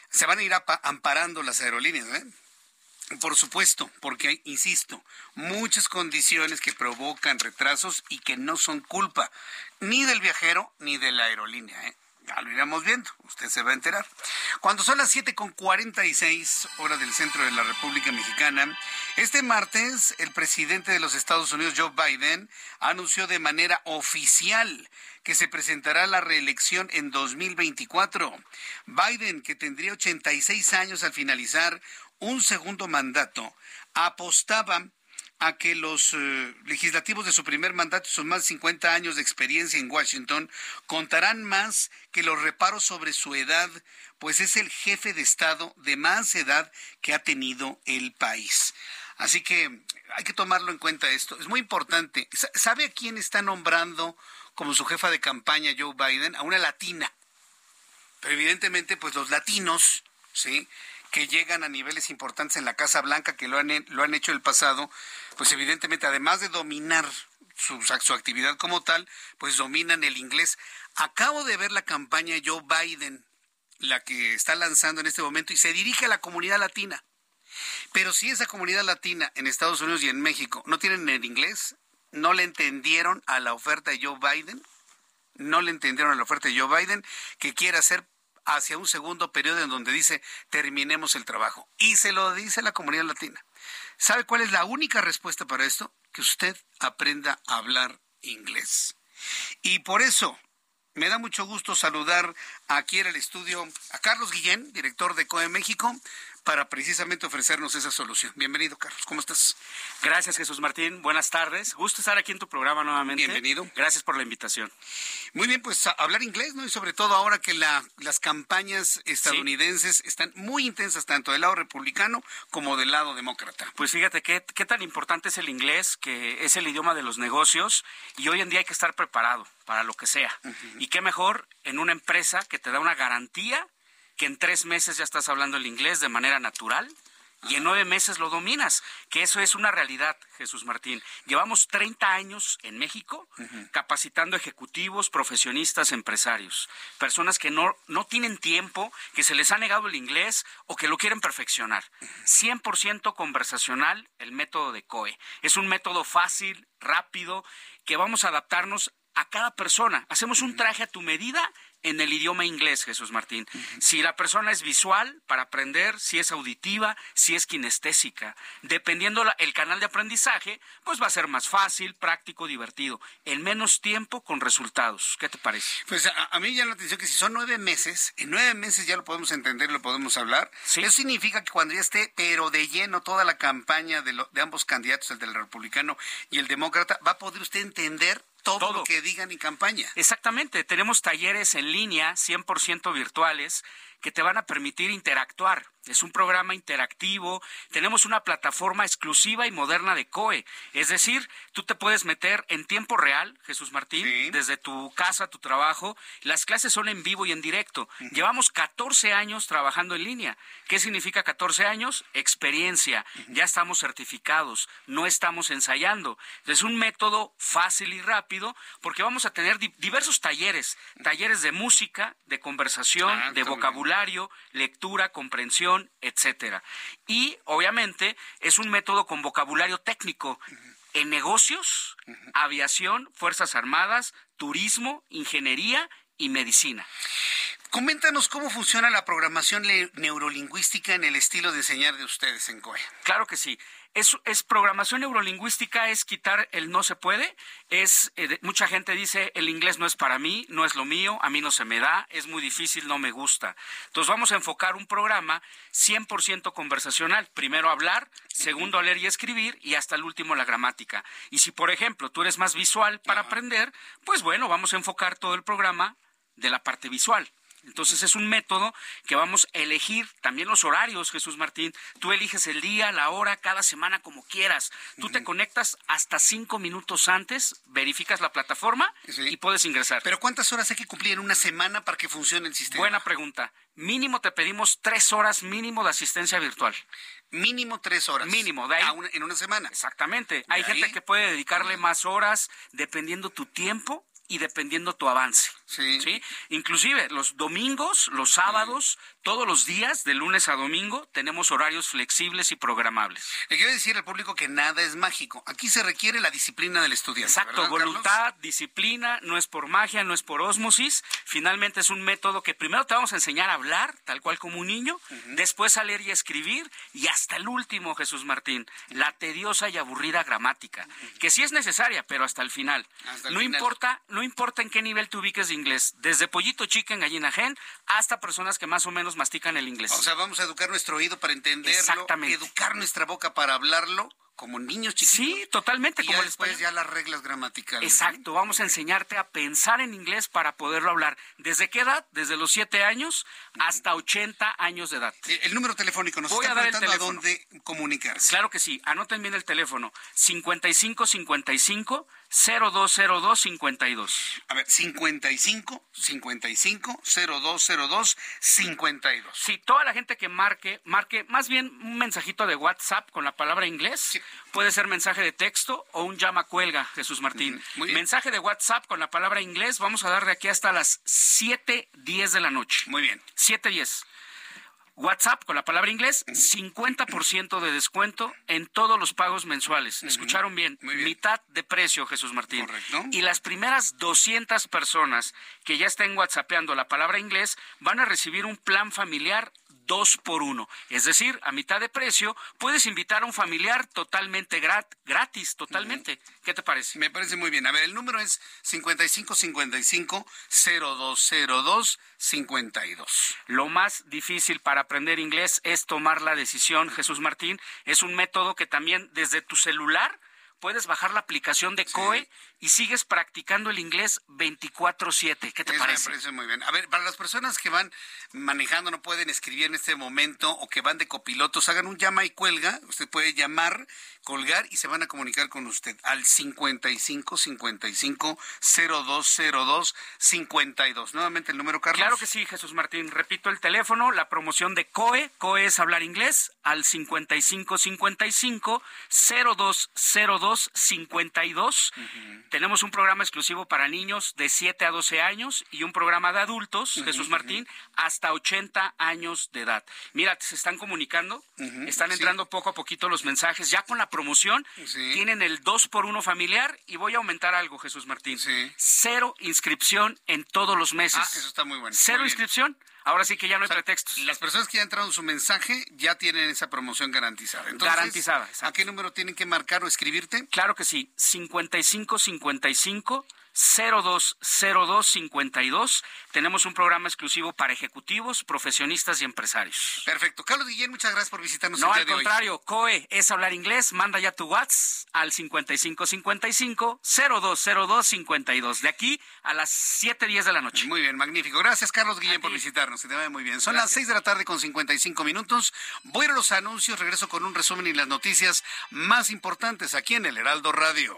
se van a ir amparando las aerolíneas, ¿eh? Por supuesto, porque, insisto, muchas condiciones que provocan retrasos y que no son culpa ni del viajero ni de la aerolínea. ¿eh? Ya lo iremos viendo, usted se va a enterar. Cuando son las 7.46 hora del centro de la República Mexicana, este martes el presidente de los Estados Unidos, Joe Biden, anunció de manera oficial que se presentará la reelección en 2024. Biden, que tendría 86 años al finalizar un segundo mandato, apostaba a que los eh, legislativos de su primer mandato, sus más de 50 años de experiencia en Washington, contarán más que los reparos sobre su edad, pues es el jefe de Estado de más edad que ha tenido el país. Así que hay que tomarlo en cuenta esto. Es muy importante. ¿Sabe a quién está nombrando como su jefa de campaña Joe Biden? A una latina. Pero evidentemente, pues los latinos, ¿sí? Que llegan a niveles importantes en la Casa Blanca, que lo han, lo han hecho el pasado, pues evidentemente, además de dominar su, su actividad como tal, pues dominan el inglés. Acabo de ver la campaña Joe Biden, la que está lanzando en este momento, y se dirige a la comunidad latina. Pero si esa comunidad latina en Estados Unidos y en México no tienen el inglés, no le entendieron a la oferta de Joe Biden, no le entendieron a la oferta de Joe Biden, que quiere hacer hacia un segundo periodo en donde dice terminemos el trabajo. Y se lo dice la comunidad latina. ¿Sabe cuál es la única respuesta para esto? Que usted aprenda a hablar inglés. Y por eso me da mucho gusto saludar aquí en el estudio a Carlos Guillén, director de COE México, para precisamente ofrecernos esa solución. Bienvenido, Carlos. ¿Cómo estás? Gracias, Jesús Martín. Buenas tardes. Gusto estar aquí en tu programa nuevamente. Bienvenido. Gracias por la invitación. Muy bien, pues hablar inglés, ¿no? Y sobre todo ahora que la, las campañas estadounidenses están muy intensas, tanto del lado republicano como del lado demócrata. Pues fíjate qué, qué tan importante es el inglés, que es el idioma de los negocios, y hoy en día hay que estar preparado para lo que sea. Y qué mejor en una empresa que te da una garantía que en tres meses ya estás hablando el inglés de manera natural y en nueve meses lo dominas, que eso es una realidad, Jesús Martín. Llevamos 30 años en México capacitando ejecutivos, profesionistas, empresarios, personas que no, no tienen tiempo, que se les ha negado el inglés o que lo quieren perfeccionar. 100% conversacional el método de COE. Es un método fácil, rápido, que vamos a adaptarnos a cada persona. Hacemos un traje a tu medida en el idioma inglés, Jesús Martín. Si la persona es visual para aprender, si es auditiva, si es kinestésica. Dependiendo el canal de aprendizaje, pues va a ser más fácil, práctico, divertido. En menos tiempo, con resultados. ¿Qué te parece? Pues a, mí ya la atención que si son nueve meses, en nueve meses ya lo podemos entender, lo podemos hablar. Eso significa que cuando ya esté, pero de lleno, toda la campaña de, de ambos candidatos, el del republicano y el demócrata, va a poder usted entender todo, lo que digan en campaña. Exactamente, tenemos talleres en línea 100% virtuales que te van a permitir interactuar. Es un programa interactivo. Tenemos una plataforma exclusiva y moderna de COE. Es decir, tú te puedes meter en tiempo real, Jesús Martín, desde tu casa, tu trabajo. Las clases son en vivo y en directo. Llevamos 14 años trabajando en línea. ¿Qué significa 14 años? Experiencia. Ya estamos certificados. No estamos ensayando. Es un método fácil y rápido porque vamos a tener diversos talleres. Talleres de música, de conversación, Ah, de vocabulario, lectura, comprensión etcétera. Y obviamente es un método con vocabulario técnico en negocios, aviación, Fuerzas Armadas, turismo, ingeniería y medicina. Coméntanos cómo funciona la programación neurolingüística en el estilo de enseñar de ustedes en COE. Claro que sí. Es, es programación neurolingüística, es quitar el no se puede. Es eh, de- mucha gente dice el inglés no es para mí, no es lo mío, a mí no se me da, es muy difícil, no me gusta. Entonces vamos a enfocar un programa 100% conversacional. Primero hablar, segundo leer y escribir y hasta el último la gramática. Y si por ejemplo tú eres más visual para aprender, pues bueno, vamos a enfocar todo el programa de la parte visual. Entonces es un método que vamos a elegir también los horarios, Jesús Martín. Tú eliges el día, la hora, cada semana como quieras. Tú te conectas hasta cinco minutos antes, verificas la plataforma y puedes ingresar. Pero ¿cuántas horas hay que cumplir en una semana para que funcione el sistema? Buena pregunta. Mínimo te pedimos tres horas mínimo de asistencia virtual. Mínimo tres horas. Mínimo, de ahí. Una- en una semana. Exactamente. Hay gente que puede dedicarle más horas dependiendo tu tiempo y dependiendo tu avance. Sí. Inclusive los domingos, los sábados, todos los días, de lunes a domingo, tenemos horarios flexibles y programables. Le quiero decir al público que nada es mágico. Aquí se requiere la disciplina del estudiante. Exacto, voluntad, disciplina, no es por magia, no es por ósmosis. Finalmente es un método que primero te vamos a enseñar a hablar, tal cual como un niño, después a leer y escribir, y hasta el último, Jesús Martín, la tediosa y aburrida gramática, que sí es necesaria, pero hasta el final. Hasta el no final. importa, no importa en qué nivel te ubiques de inglés, desde pollito chicken, gallina gen, hasta personas que más o menos mastican el inglés. O sea, vamos a educar nuestro oído para entenderlo, Exactamente. educar nuestra boca para hablarlo como niños chiquitos. Sí, totalmente, Y como ya el después español. ya las reglas gramaticales. Exacto, vamos a enseñarte a pensar en inglés para poderlo hablar. ¿Desde qué edad? Desde los 7 años hasta 80 años de edad. El, el número telefónico nos Voy está a dar el preguntando a teléfono. dónde comunicarse. Claro que sí, anoten bien el teléfono 5555 0202 52. A ver, 55 55 0202 52. Sí, toda la gente que marque, marque más bien un mensajito de WhatsApp con la palabra inglés, puede ser mensaje de texto o un llama cuelga, Jesús Martín. bien. Mensaje de WhatsApp con la palabra inglés, vamos a dar de aquí hasta las 7:10 de la noche. Muy bien. 7:10. WhatsApp con la palabra inglés, 50% de descuento en todos los pagos mensuales. Escucharon bien, mitad de precio, Jesús Martín. Y las primeras 200 personas que ya estén whatsappeando la palabra inglés van a recibir un plan familiar dos por uno. Es decir, a mitad de precio puedes invitar a un familiar totalmente grat- gratis, totalmente. ¿Qué te parece? Me parece muy bien. A ver, el número es 55 55 0202 52. Lo más difícil para aprender inglés es tomar la decisión, Jesús Martín. Es un método que también desde tu celular puedes bajar la aplicación de COE y sigues practicando el inglés 24/7. ¿Qué te Eso parece? Me parece muy bien. A ver, para las personas que van manejando, no pueden escribir en este momento o que van de copilotos, hagan un llama y cuelga. Usted puede llamar, colgar y se van a comunicar con usted al 55 55 0202 52. Nuevamente el número, Carlos. Claro que sí, Jesús Martín. Repito el teléfono, la promoción de COE, COE es hablar inglés, al 5555 0202 52. Tenemos un programa exclusivo para niños de 7 a 12 años y un programa de adultos, Jesús Martín, hasta 80 años de edad. Mira, se están comunicando, están entrando poco a poquito los mensajes. Ya con la promoción tienen el 2 por 1 familiar y voy a aumentar algo, Jesús Martín. Cero inscripción en todos los meses. Ah, eso está muy bueno. Cero Muy bien. Ahora sí que ya no hay pretextos. Las personas que ya entraron su mensaje ya tienen esa promoción garantizada. Entonces, Garantizada, ¿A qué número tienen que marcar o escribirte? Claro que sí, 5555 020252. Tenemos un programa exclusivo para ejecutivos, profesionistas y empresarios. Perfecto. Carlos Guillén, muchas gracias por visitarnos no, el día al de hoy. contrario, COE es hablar inglés. Manda ya tu WhatsApp al 5555-020252. De aquí a las 7.10 de la noche. Muy bien, magnífico. Gracias, Carlos Guillén, por visitarnos. Se te va muy bien. Son las 6 de la tarde con 55 minutos. Voy a los anuncios, regreso con un resumen y las noticias más importantes aquí en el Heraldo Radio.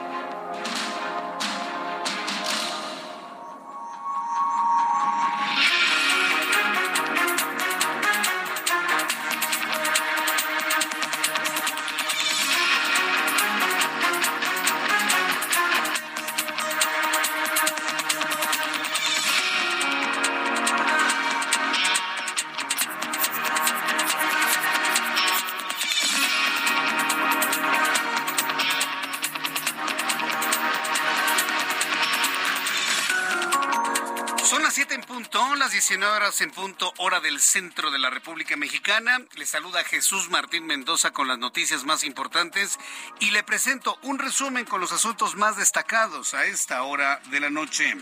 19 horas en punto, hora del centro de la República Mexicana. Le saluda Jesús Martín Mendoza con las noticias más importantes y le presento un resumen con los asuntos más destacados a esta hora de la noche.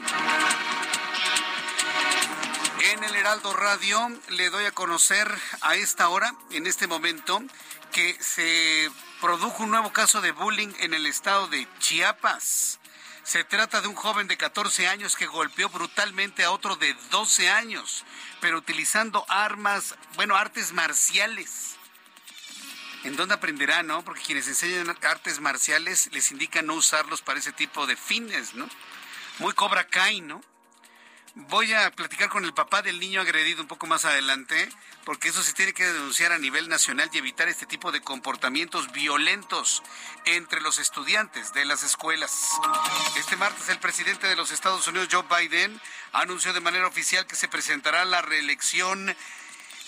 En el Heraldo Radio le doy a conocer a esta hora, en este momento, que se produjo un nuevo caso de bullying en el estado de Chiapas. Se trata de un joven de 14 años que golpeó brutalmente a otro de 12 años, pero utilizando armas, bueno, artes marciales. ¿En dónde aprenderá, no? Porque quienes enseñan artes marciales les indican no usarlos para ese tipo de fines, ¿no? Muy Cobra Kai, ¿no? Voy a platicar con el papá del niño agredido un poco más adelante, porque eso se tiene que denunciar a nivel nacional y evitar este tipo de comportamientos violentos entre los estudiantes de las escuelas. Este martes el presidente de los Estados Unidos, Joe Biden, anunció de manera oficial que se presentará la reelección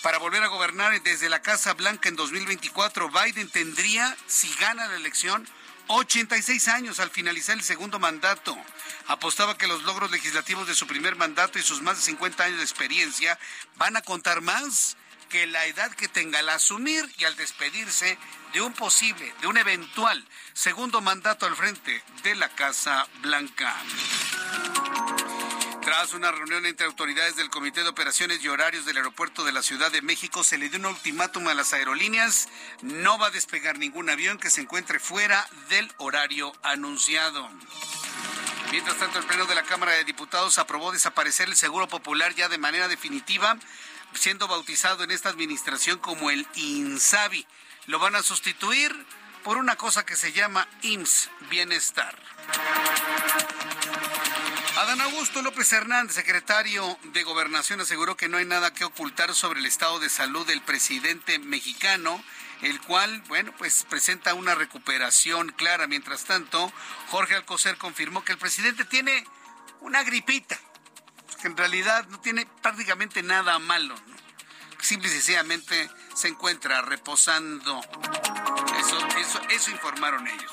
para volver a gobernar desde la Casa Blanca en 2024. Biden tendría, si gana la elección, 86 años al finalizar el segundo mandato. Apostaba que los logros legislativos de su primer mandato y sus más de 50 años de experiencia van a contar más que la edad que tenga al asumir y al despedirse de un posible, de un eventual segundo mandato al frente de la Casa Blanca. Tras una reunión entre autoridades del Comité de Operaciones y Horarios del Aeropuerto de la Ciudad de México, se le dio un ultimátum a las aerolíneas. No va a despegar ningún avión que se encuentre fuera del horario anunciado. Mientras tanto, el Pleno de la Cámara de Diputados aprobó desaparecer el Seguro Popular ya de manera definitiva, siendo bautizado en esta administración como el INSABI. Lo van a sustituir por una cosa que se llama IMSS Bienestar. Adán Augusto López Hernández, secretario de Gobernación, aseguró que no hay nada que ocultar sobre el estado de salud del presidente mexicano, el cual, bueno, pues presenta una recuperación clara. Mientras tanto, Jorge Alcocer confirmó que el presidente tiene una gripita, que en realidad no tiene prácticamente nada malo, ¿no? simple y sencillamente se encuentra reposando. Eso informaron ellos.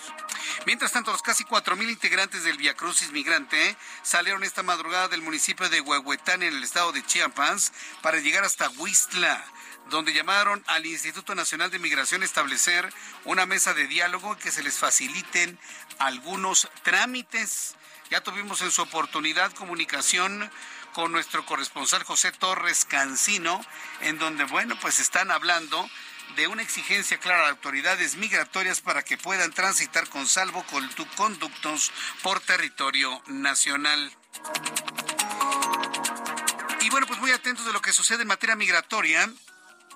Mientras tanto, los casi 4.000 integrantes del Via Crucis Migrante salieron esta madrugada del municipio de Huehuetán en el estado de Chiapas para llegar hasta Huistla donde llamaron al Instituto Nacional de Migración a establecer una mesa de diálogo que se les faciliten algunos trámites. Ya tuvimos en su oportunidad comunicación con nuestro corresponsal José Torres Cancino, en donde, bueno, pues están hablando de una exigencia clara a autoridades migratorias para que puedan transitar con salvo conductos por territorio nacional. Y bueno, pues muy atentos de lo que sucede en materia migratoria.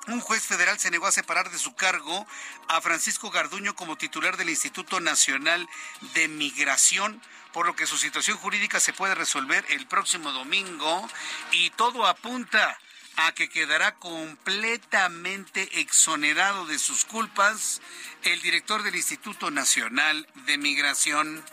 Un juez federal se negó a separar de su cargo a Francisco Garduño como titular del Instituto Nacional de Migración, por lo que su situación jurídica se puede resolver el próximo domingo y todo apunta a que quedará completamente exonerado de sus culpas el director del Instituto Nacional de Migración.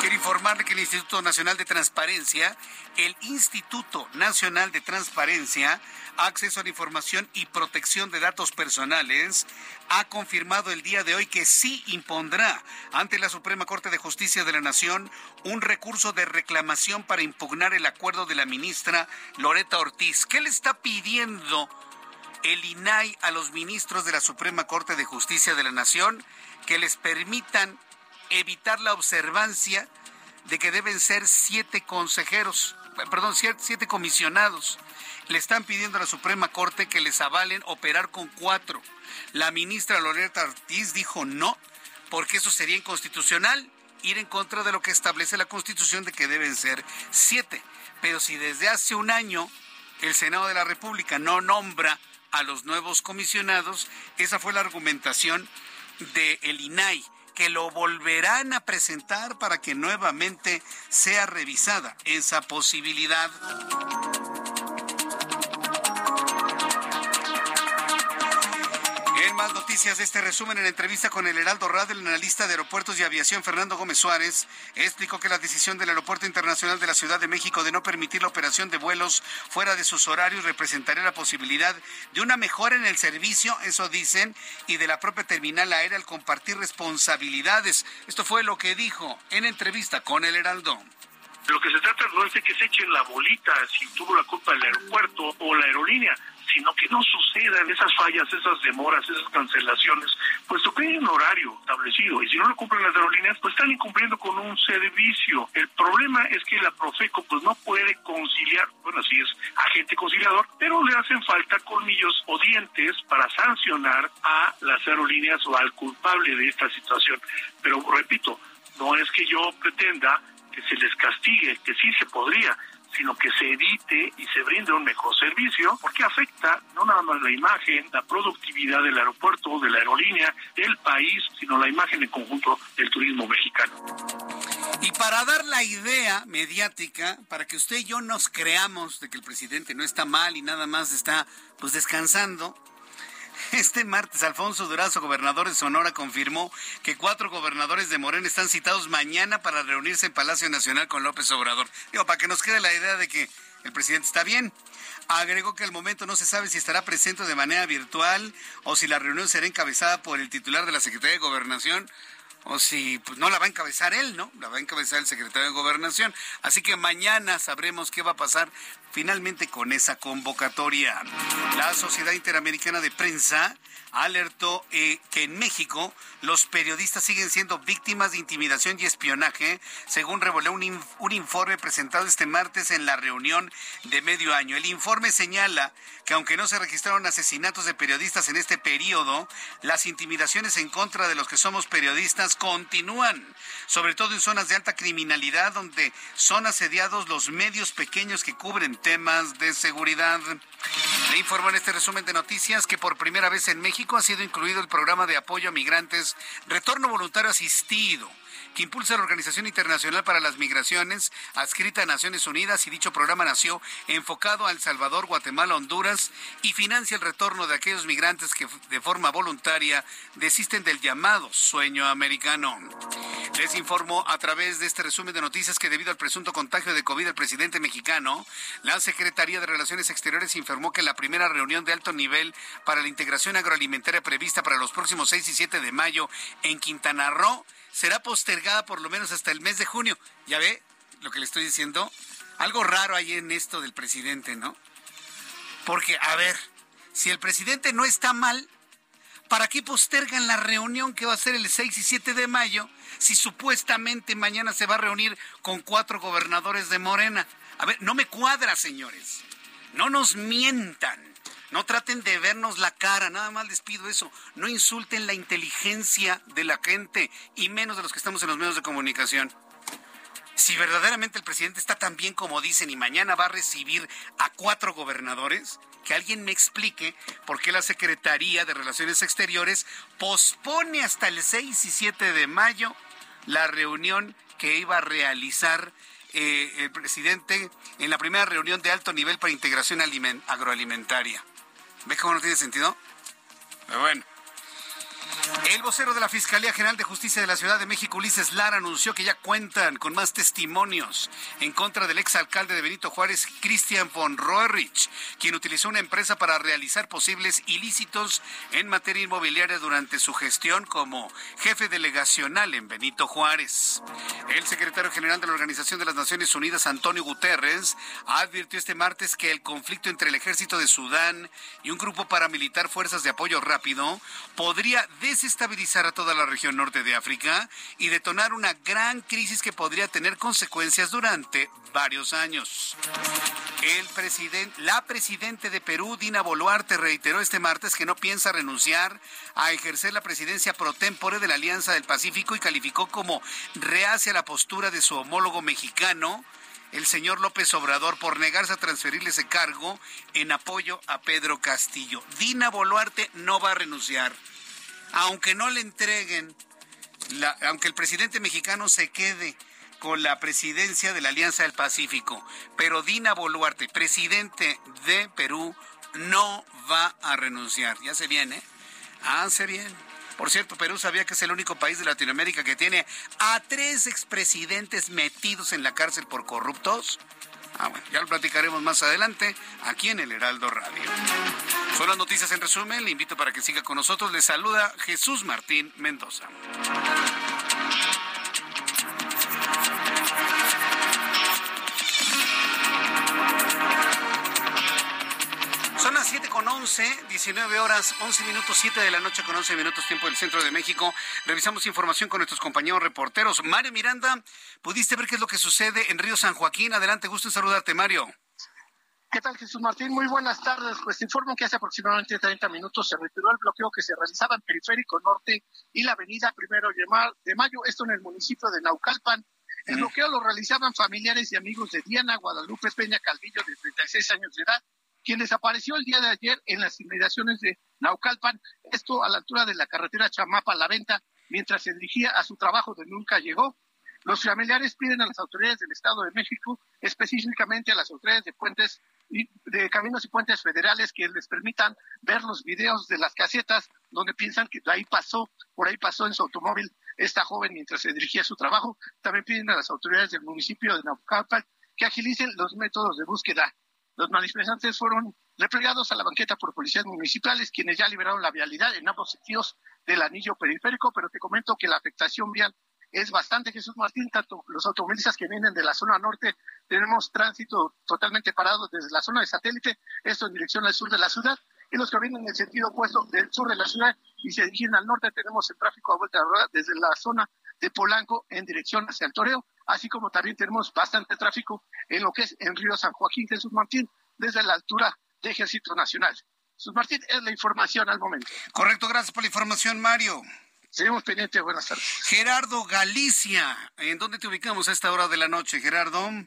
Quiero informarle que el Instituto Nacional de Transparencia, el Instituto Nacional de Transparencia, Acceso a la Información y Protección de Datos Personales, ha confirmado el día de hoy que sí impondrá ante la Suprema Corte de Justicia de la Nación un recurso de reclamación para impugnar el acuerdo de la ministra Loreta Ortiz. ¿Qué le está pidiendo el INAI a los ministros de la Suprema Corte de Justicia de la Nación? Que les permitan evitar la observancia de que deben ser siete consejeros, perdón, siete comisionados. Le están pidiendo a la Suprema Corte que les avalen operar con cuatro. La ministra Loreta Ortiz dijo no, porque eso sería inconstitucional, ir en contra de lo que establece la Constitución de que deben ser siete. Pero si desde hace un año el Senado de la República no nombra a los nuevos comisionados, esa fue la argumentación del el INAI que lo volverán a presentar para que nuevamente sea revisada esa posibilidad. Más noticias de este resumen, en entrevista con el Heraldo Radio, el analista de aeropuertos y aviación Fernando Gómez Suárez explicó que la decisión del Aeropuerto Internacional de la Ciudad de México de no permitir la operación de vuelos fuera de sus horarios representaría la posibilidad de una mejora en el servicio, eso dicen, y de la propia terminal aérea al compartir responsabilidades. Esto fue lo que dijo en entrevista con el Heraldo. Lo que se trata no es de que se echen la bolita si tuvo la culpa el aeropuerto o la aerolínea, sino que no sucedan esas fallas, esas demoras, esas cancelaciones, puesto que hay un horario establecido y si no lo cumplen las aerolíneas, pues están incumpliendo con un servicio. El problema es que la Profeco pues no puede conciliar, bueno, sí es agente conciliador, pero le hacen falta colmillos o dientes para sancionar a las aerolíneas o al culpable de esta situación. Pero repito, no es que yo pretenda que se les castigue, que sí se podría, sino que se evite y se brinde un mejor servicio, porque afecta no nada más la imagen, la productividad del aeropuerto, de la aerolínea, del país, sino la imagen en conjunto del turismo mexicano. Y para dar la idea mediática, para que usted y yo nos creamos de que el presidente no está mal y nada más está pues descansando, este martes, Alfonso Durazo, gobernador de Sonora, confirmó que cuatro gobernadores de Morena están citados mañana para reunirse en Palacio Nacional con López Obrador. Digo, para que nos quede la idea de que el presidente está bien. Agregó que al momento no se sabe si estará presente de manera virtual o si la reunión será encabezada por el titular de la Secretaría de Gobernación o si pues, no la va a encabezar él, ¿no? La va a encabezar el secretario de Gobernación. Así que mañana sabremos qué va a pasar finalmente con esa convocatoria. La Sociedad Interamericana de Prensa alertó eh, que en México los periodistas siguen siendo víctimas de intimidación y espionaje, según reveló un, un, informe presentado este martes en la reunión de medio año. El informe señala que aunque no se registraron asesinatos de periodistas en este periodo, las intimidaciones en contra de los que somos periodistas continúan, sobre todo en zonas de alta criminalidad donde son asediados los medios pequeños que cubren temas de seguridad. Le informo en este resumen de noticias que por primera vez en México ha sido incluido el programa de apoyo a migrantes Retorno Voluntario Asistido que impulsa la Organización Internacional para las Migraciones, adscrita a Naciones Unidas, y dicho programa nació enfocado a El Salvador, Guatemala, Honduras, y financia el retorno de aquellos migrantes que de forma voluntaria desisten del llamado sueño americano. Les informo a través de este resumen de noticias que debido al presunto contagio de COVID del presidente mexicano, la Secretaría de Relaciones Exteriores informó que la primera reunión de alto nivel para la integración agroalimentaria prevista para los próximos 6 y 7 de mayo en Quintana Roo será postergada por lo menos hasta el mes de junio. ¿Ya ve lo que le estoy diciendo? Algo raro ahí en esto del presidente, ¿no? Porque, a ver, si el presidente no está mal, ¿para qué postergan la reunión que va a ser el 6 y 7 de mayo si supuestamente mañana se va a reunir con cuatro gobernadores de Morena? A ver, no me cuadra, señores. No nos mientan. No traten de vernos la cara, nada más les pido eso. No insulten la inteligencia de la gente y menos de los que estamos en los medios de comunicación. Si verdaderamente el presidente está tan bien como dicen y mañana va a recibir a cuatro gobernadores, que alguien me explique por qué la Secretaría de Relaciones Exteriores pospone hasta el 6 y 7 de mayo la reunión que iba a realizar eh, el presidente en la primera reunión de alto nivel para integración agroalimentaria. ¿Ves cómo no tiene sentido? Pero bueno. El vocero de la Fiscalía General de Justicia de la Ciudad de México, Ulises Lara, anunció que ya cuentan con más testimonios en contra del exalcalde de Benito Juárez, Christian von Roerich, quien utilizó una empresa para realizar posibles ilícitos en materia inmobiliaria durante su gestión como jefe delegacional en Benito Juárez. El secretario general de la Organización de las Naciones Unidas, Antonio Guterres, advirtió este martes que el conflicto entre el ejército de Sudán y un grupo paramilitar Fuerzas de Apoyo Rápido podría desestabilizar a toda la región norte de África y detonar una gran crisis que podría tener consecuencias durante varios años. La presidente de Perú, Dina Boluarte, reiteró este martes que no piensa renunciar a ejercer la presidencia pro tempore de la Alianza del Pacífico y calificó como reacia la postura de su homólogo mexicano, el señor López Obrador por negarse a transferirle ese cargo en apoyo a Pedro Castillo. Dina Boluarte no va a renunciar aunque no le entreguen, aunque el presidente mexicano se quede con la presidencia de la Alianza del Pacífico, pero Dina Boluarte, presidente de Perú, no va a renunciar. Ya se viene, hace bien. Por cierto, Perú sabía que es el único país de Latinoamérica que tiene a tres expresidentes metidos en la cárcel por corruptos. Ah, bueno, ya lo platicaremos más adelante aquí en el Heraldo Radio. Son las noticias en resumen. Le invito para que siga con nosotros. Le saluda Jesús Martín Mendoza. Con 11, 19 horas, 11 minutos, 7 de la noche con 11 minutos tiempo del centro de México. Revisamos información con nuestros compañeros reporteros. Mario Miranda, ¿pudiste ver qué es lo que sucede en Río San Joaquín? Adelante, gusto en saludarte, Mario. ¿Qué tal, Jesús Martín? Muy buenas tardes. Pues te informo que hace aproximadamente 30 minutos se retiró el bloqueo que se realizaba en Periférico Norte y la avenida Primero de Mayo, esto en el municipio de Naucalpan. El bloqueo lo realizaban familiares y amigos de Diana Guadalupe Peña Calvillo, de 36 años de edad, quien desapareció el día de ayer en las inmediaciones de Naucalpan, esto a la altura de la carretera Chamapa-La Venta, mientras se dirigía a su trabajo de nunca llegó. Los familiares piden a las autoridades del Estado de México, específicamente a las autoridades de puentes y de caminos y puentes federales que les permitan ver los videos de las casetas donde piensan que ahí pasó, por ahí pasó en su automóvil esta joven mientras se dirigía a su trabajo. También piden a las autoridades del municipio de Naucalpan que agilicen los métodos de búsqueda los manifestantes fueron replegados a la banqueta por policías municipales, quienes ya liberaron la vialidad en ambos sentidos del anillo periférico, pero te comento que la afectación vial es bastante, Jesús Martín, tanto los automovilistas que vienen de la zona norte, tenemos tránsito totalmente parado desde la zona de satélite, esto en dirección al sur de la ciudad, y los que vienen en el sentido opuesto del sur de la ciudad y se dirigen al norte, tenemos el tráfico a vuelta de rueda desde la zona de Polanco en dirección hacia el Toreo, así como también tenemos bastante tráfico en lo que es en Río San Joaquín, Jesús Martín, desde la altura de Ejército Nacional. Jesús Martín, es la información al momento. Correcto, gracias por la información, Mario. Seguimos pendientes, buenas tardes. Gerardo Galicia, ¿en dónde te ubicamos a esta hora de la noche, Gerardo? En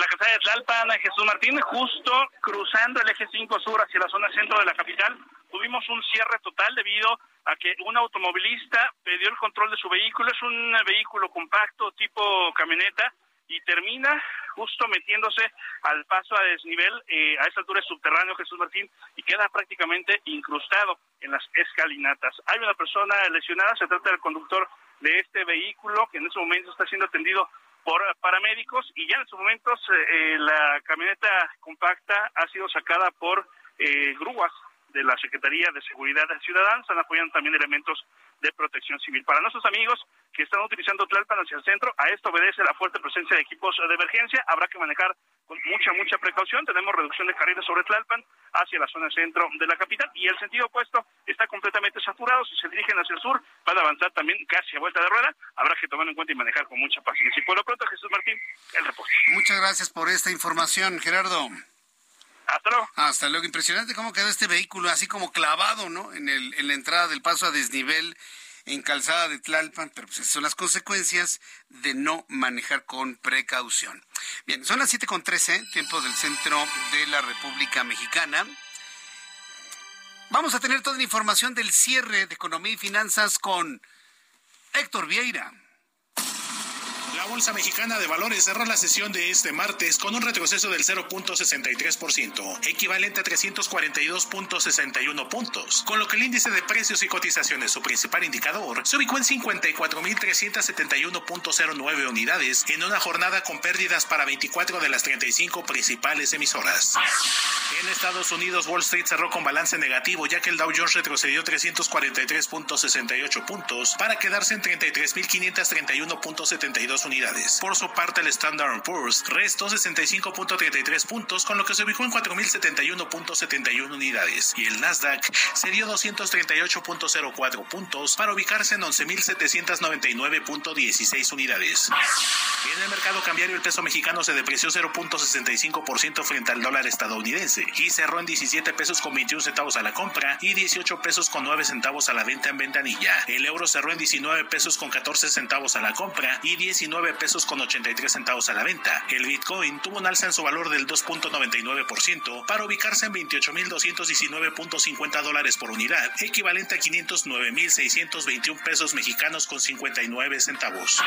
la casa de Tlalpan, Jesús Martín, justo cruzando el eje 5 sur hacia la zona centro de la capital, tuvimos un cierre total debido a que un automovilista perdió el control de su vehículo. Es un vehículo compacto tipo camioneta y termina justo metiéndose al paso a desnivel, eh, a esa altura es subterráneo Jesús Martín, y queda prácticamente incrustado en las escalinatas. Hay una persona lesionada, se trata del conductor de este vehículo, que en ese momento está siendo atendido por paramédicos, y ya en estos momentos eh, la camioneta compacta ha sido sacada por eh, grúas de la Secretaría de Seguridad Ciudadana, están apoyando también elementos de protección civil. Para nuestros amigos que están utilizando Tlalpan hacia el centro, a esto obedece la fuerte presencia de equipos de emergencia, habrá que manejar con mucha, mucha precaución, tenemos reducción de carriles sobre Tlalpan hacia la zona centro de la capital y el sentido opuesto está completamente saturado, si se dirigen hacia el sur van a avanzar también casi a vuelta de rueda, habrá que tomarlo en cuenta y manejar con mucha paciencia. Y por lo pronto, Jesús Martín, el reporte. Muchas gracias por esta información, Gerardo. Hasta luego. Impresionante cómo quedó este vehículo, así como clavado, ¿no? En, el, la entrada del paso a desnivel en calzada de Tlalpan, pero pues esas son las consecuencias de no manejar con precaución. Bien, son las 7.13, tiempo del centro de la República Mexicana. Vamos a tener toda la información del cierre de economía y finanzas con Héctor Vieira. Bolsa Mexicana de Valores cerró la sesión de este martes con un retroceso del 0.63%, equivalente a 342.61 puntos, con lo que el índice de precios y cotizaciones, su principal indicador, se ubicó en 54.371.09 unidades en una jornada con pérdidas para 24 de las 35 principales emisoras. En Estados Unidos, Wall Street cerró con balance negativo, ya que el Dow Jones retrocedió 343.68 puntos para quedarse en 33.531.72 unidades. Por su parte, el Standard Poor's restó 65.33 puntos, con lo que se ubicó en 4.071.71 unidades. Y el Nasdaq se dio 238.04 puntos para ubicarse en 11.799.16 unidades. En el mercado cambiario, el peso mexicano se depreció 0.65% frente al dólar estadounidense y cerró en 17 pesos con 21 centavos a la compra y 18 pesos con 9 centavos a la venta en ventanilla. El euro cerró en 19 pesos con 14 centavos a la compra y 19 pesos con 83 centavos a la venta. El Bitcoin tuvo un alza en su valor del 2.99% para ubicarse en 28.219.50 dólares por unidad, equivalente a 509.621 pesos mexicanos con 59 centavos.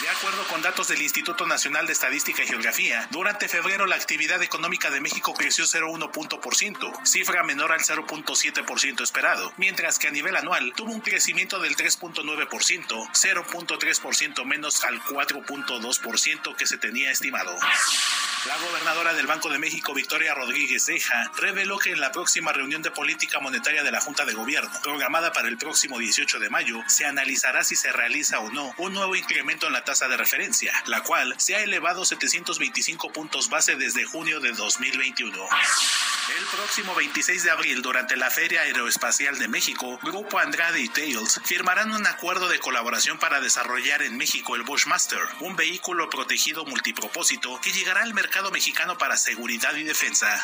De acuerdo con datos del Instituto Nacional de Estadística y Geografía, durante febrero la actividad económica de México creció 0.1%, cifra menor al 0.7% esperado, mientras que a nivel anual tuvo un crecimiento del 3.9%, 0.3% menos al 4.2% que se tenía estimado. La gobernadora del Banco de México, Victoria Rodríguez Ceja, reveló que en la próxima reunión de política monetaria de la Junta de Gobierno, programada para el próximo 18 de mayo, se analizará si se realiza o no un nuevo incremento en la tasa de referencia, la cual se ha elevado 725 puntos base desde junio de 2021. El próximo 26 de abril, durante la Feria Aeroespacial de México, Grupo Andrade y Tails firmarán un acuerdo de colaboración para desarrollar en México el Bushmaster, un vehículo protegido multipropósito que llegará al mercado mexicano para seguridad y defensa.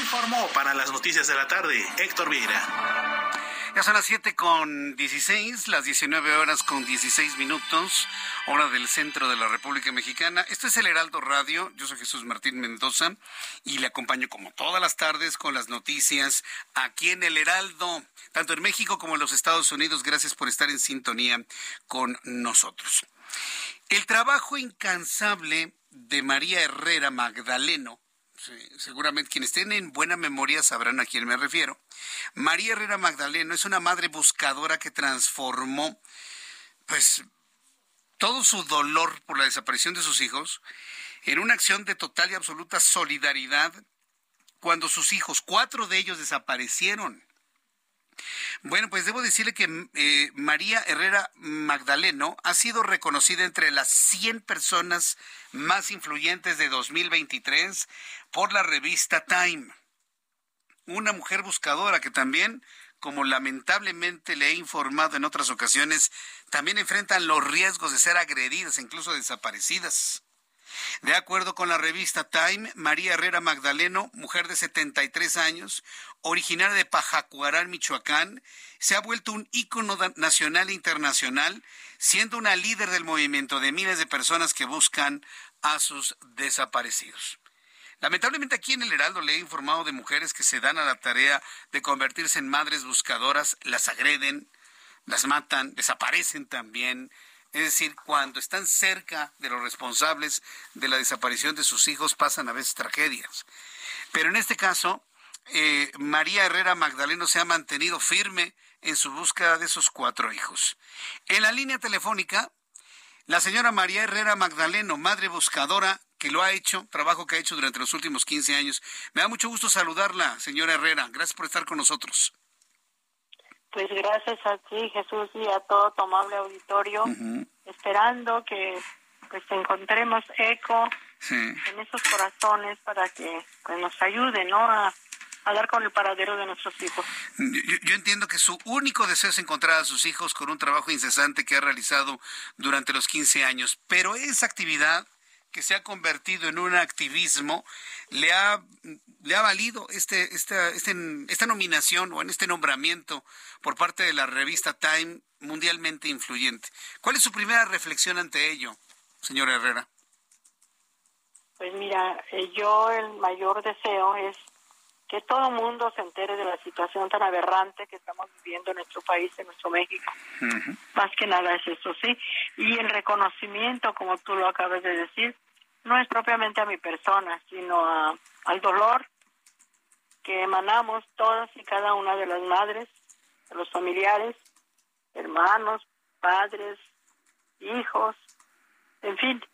Informó para las noticias de la tarde Héctor Vieira. Ya son las 7 con 16, las 19 horas con 16 minutos, hora del centro de la República Mexicana. Esto es el Heraldo Radio, yo soy Jesús Martín Mendoza y le acompaño como todas las tardes con las noticias aquí en el Heraldo, tanto en México como en los Estados Unidos. Gracias por estar en sintonía con nosotros. El trabajo incansable de María Herrera Magdaleno seguramente quienes tienen buena memoria sabrán a quién me refiero. María Herrera Magdaleno es una madre buscadora que transformó, pues, todo su dolor por la desaparición de sus hijos en una acción de total y absoluta solidaridad cuando sus hijos, cuatro de ellos desaparecieron. Bueno, pues debo decirle que eh, María Herrera Magdaleno ha sido reconocida entre las 100 personas más influyentes de 2023 por la revista Time. Una mujer buscadora que también, como lamentablemente le he informado en otras ocasiones, también enfrentan los riesgos de ser agredidas, incluso desaparecidas. De acuerdo con la revista Time, María Herrera Magdaleno, mujer de 73 años, originaria de Pajacuarán, Michoacán, se ha vuelto un ícono nacional e internacional, siendo una líder del movimiento de miles de personas que buscan a sus desaparecidos. Lamentablemente aquí en el Heraldo le he informado de mujeres que se dan a la tarea de convertirse en madres buscadoras, las agreden, las matan, desaparecen también, es decir, cuando están cerca de los responsables de la desaparición de sus hijos pasan a veces tragedias. Pero en este caso, eh, María Herrera Magdaleno se ha mantenido firme en su búsqueda de esos cuatro hijos. En la línea telefónica, la señora María Herrera Magdaleno, madre buscadora, que lo ha hecho, trabajo que ha hecho durante los últimos 15 años. Me da mucho gusto saludarla, señora Herrera. Gracias por estar con nosotros. Pues gracias a ti, Jesús, y a todo tu amable auditorio, esperando que pues encontremos eco en esos corazones para que pues, nos ayude, ¿no? A, dar con el paradero de nuestros hijos. Yo, entiendo que su único deseo es encontrar a sus hijos con un trabajo incesante que ha realizado durante los 15 años, pero esa actividad que se ha convertido en un activismo le ha, le ha valido este, esta, este, esta nominación o en este nombramiento por parte de la revista Time mundialmente influyente. ¿Cuál es su primera reflexión ante ello, señora Herrera? Pues mira, eh, yo el mayor deseo es que todo el mundo se entere de la situación tan aberrante que estamos viviendo en nuestro país, en nuestro México. Más que nada es eso, sí. Y el reconocimiento, como tú lo acabas de decir, no es propiamente a mi persona, sino a, al dolor que emanamos todas y cada una de las madres, de los familiares, hermanos, padres, hijos, en fin,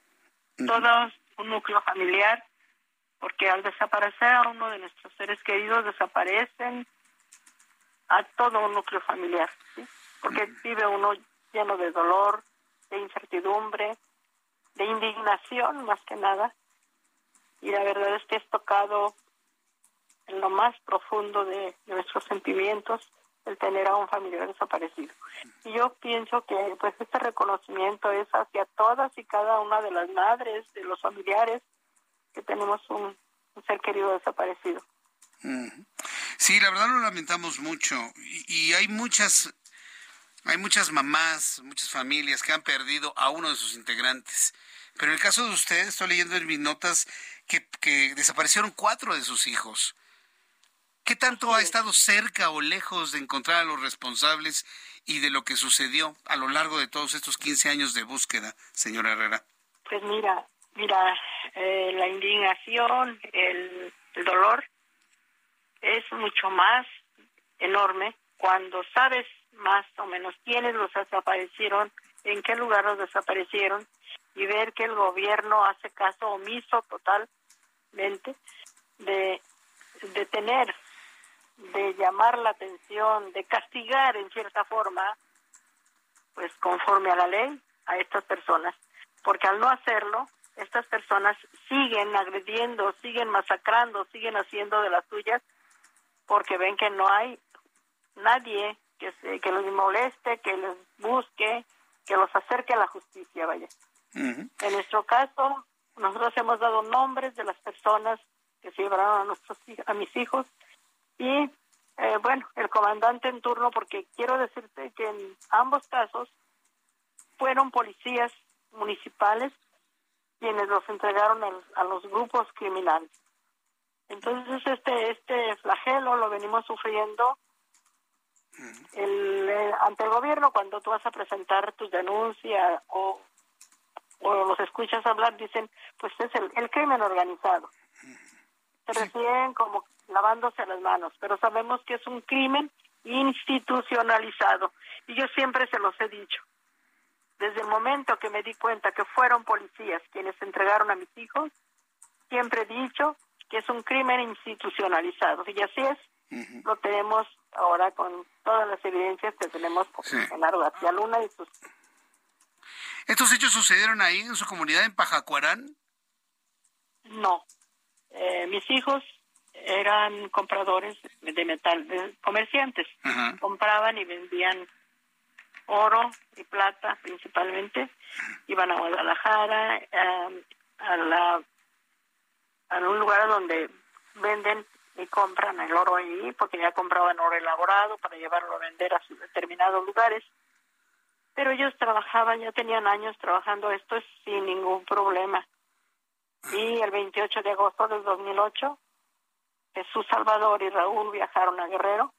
todo un núcleo familiar porque al desaparecer a uno de nuestros seres queridos desaparecen a todo un núcleo familiar, ¿sí? porque vive uno lleno de dolor, de incertidumbre, de indignación más que nada, y la verdad es que es tocado en lo más profundo de, nuestros sentimientos el tener a un familiar desaparecido. Y yo pienso que pues este reconocimiento es hacia todas y cada una de las madres, de los familiares, que tenemos un, ser querido desaparecido. Sí, la verdad lo lamentamos mucho y, hay muchas hay muchas mamás, muchas familias que han perdido a uno de sus integrantes. Pero en el caso de ustedes, estoy leyendo en mis notas que, que desaparecieron cuatro de sus hijos. ¿Qué tanto ha estado cerca o lejos de encontrar a los responsables y de lo que sucedió a lo largo de todos estos 15 años de búsqueda, señora Herrera? Pues mira, Mira, eh, la indignación, el, dolor es mucho más enorme cuando sabes más o menos quiénes los desaparecieron, en qué lugar los desaparecieron y ver que el gobierno hace caso omiso totalmente de, de tener, de llamar la atención, de castigar en cierta forma, pues conforme a la ley, a estas personas. Porque al no hacerlo, estas personas siguen agrediendo, siguen masacrando, siguen haciendo de las suyas porque ven que no hay nadie que, se, que los moleste, que les busque, que los acerque a la justicia, vaya. En nuestro caso, nosotros hemos dado nombres de las personas que se llevaron a, nuestros, a mis hijos. Y, eh, bueno, el comandante en turno, porque quiero decirte que en ambos casos fueron policías municipales quienes los entregaron a los grupos criminales. Entonces este este flagelo lo venimos sufriendo el, eh, ante el gobierno cuando tú vas a presentar tus denuncias o, o los escuchas hablar dicen pues es el, el crimen organizado. Se como lavándose las manos, pero sabemos que es un crimen institucionalizado. Y yo siempre se los he dicho. Desde el momento que me di cuenta que fueron policías quienes entregaron a mis hijos, siempre he dicho que es un crimen institucionalizado. Y así es, lo tenemos ahora con todas las evidencias que tenemos en Genaro García Luna y sus... ¿Estos hechos sucedieron ahí en su comunidad en Pajacuarán? No. Eh, mis hijos eran compradores de metal, comerciantes. Compraban y vendían oro y plata principalmente, iban a Guadalajara, em, a, la, a un lugar donde venden y compran el oro ahí, porque ya compraban oro elaborado para llevarlo a vender a sus determinados lugares. Pero ellos trabajaban, ya tenían años trabajando esto sin ningún problema. Y el 28 de agosto del 2008, Jesús Salvador y Raúl viajaron a Guerrero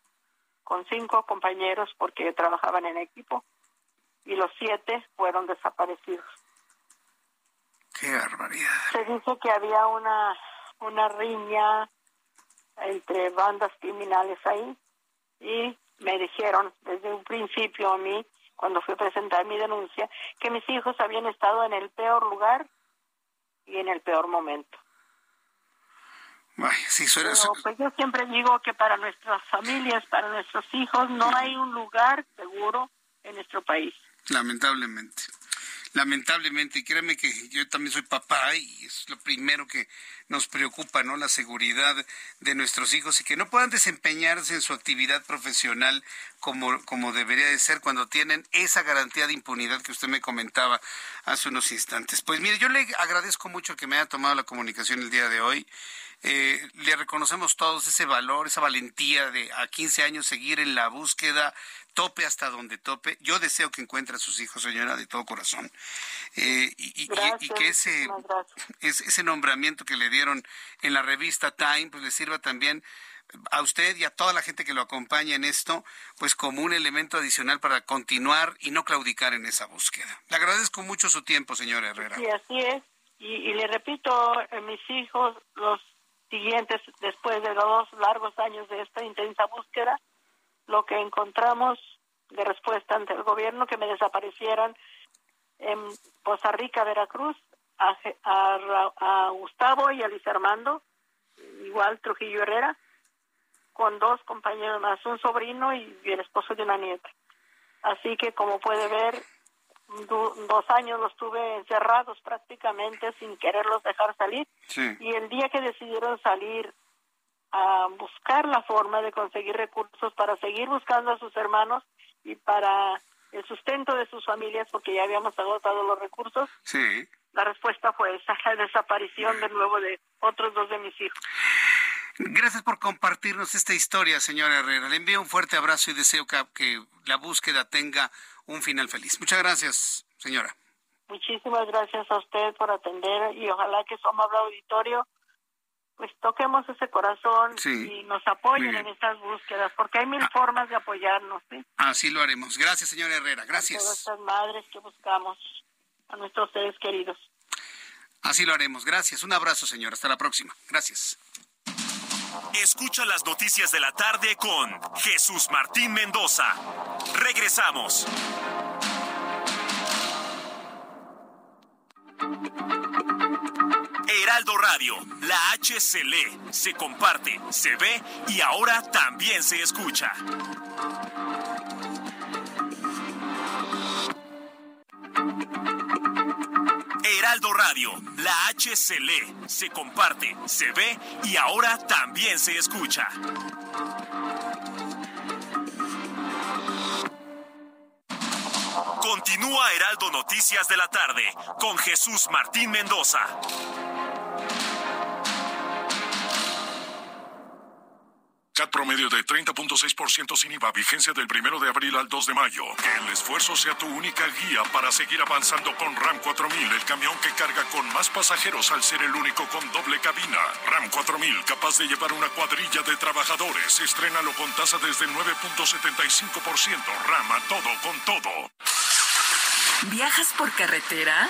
con cinco compañeros porque trabajaban en equipo y los siete fueron desaparecidos. Qué barbaridad. Se dice que había una, una riña entre bandas criminales ahí y me dijeron desde un principio a mí, cuando fui a presentar mi denuncia, que mis hijos habían estado en el peor lugar y en el peor momento. pues yo siempre digo que para nuestras familias, para nuestros hijos, no hay un lugar seguro en nuestro país. Lamentablemente. Lamentablemente, y que yo también soy papá y es lo primero que nos preocupa, ¿no? La seguridad de nuestros hijos y que no puedan desempeñarse en su actividad profesional como, como debería de ser cuando tienen esa garantía de impunidad que usted me comentaba hace unos instantes. Pues mire, yo le agradezco mucho que me haya tomado la comunicación el día de hoy. Eh, le reconocemos todos ese valor, esa valentía de a 15 años seguir en la búsqueda, tope hasta donde tope. Yo deseo que encuentre a sus hijos, señora, de todo corazón. Eh, y, que ese, ese nombramiento que le dieron en la revista Time, pues le sirva también a usted y a toda la gente que lo acompaña en esto, pues como un elemento adicional para continuar y no claudicar en esa búsqueda. Le agradezco mucho su tiempo, señor Herrera. Sí, así es. Y, le repito, eh, mis hijos, los siguientes, después de dos largos años de esta intensa búsqueda, lo que encontramos de respuesta ante el gobierno que me desaparecieran en Poza Rica, Veracruz, a, a Gustavo y a Luis Armando, igual Trujillo Herrera, con dos compañeros más, un sobrino y el esposo de una nieta. Así que como puede ver, dos años los tuve encerrados prácticamente sin quererlos dejar salir. Y el día que decidieron salir a buscar la forma de conseguir recursos para seguir buscando a sus hermanos y para el sustento de sus familias, porque ya habíamos agotado los recursos, sí. la respuesta fue esa, la desaparición de nuevo de otros dos de mis hijos. Gracias por compartirnos esta historia, señora Herrera. Le envío un fuerte abrazo y deseo que, la búsqueda tenga un final feliz. Muchas gracias, señora. Muchísimas gracias a usted por atender y ojalá que somos el auditorio pues toquemos ese corazón y nos apoyen en estas búsquedas, porque hay mil ah. formas de apoyarnos. Así lo haremos. Gracias, señora Herrera. Gracias. A todas estas madres que buscamos, a nuestros seres queridos. Así lo haremos. Gracias. Un abrazo, señora. Hasta la próxima. Gracias. Escucha las noticias de la tarde con Jesús Martín Mendoza. Regresamos. Heraldo Radio, la H se lee, se comparte, se ve y ahora también se escucha. Heraldo Radio, la H se lee, se comparte, se ve y ahora también se escucha. Continúa Heraldo Noticias de la tarde con Jesús Martín Mendoza. Promedio de 30.6% sin IVA, vigencia del primero de abril al 2 de mayo. Que el esfuerzo sea tu única guía para seguir avanzando con RAM 4000, el camión que carga con más pasajeros al ser el único con doble cabina. RAM 4000, capaz de llevar una cuadrilla de trabajadores. Estrénalo con tasa desde 9.75%. RAM a todo con todo. ¿Viajas por carretera?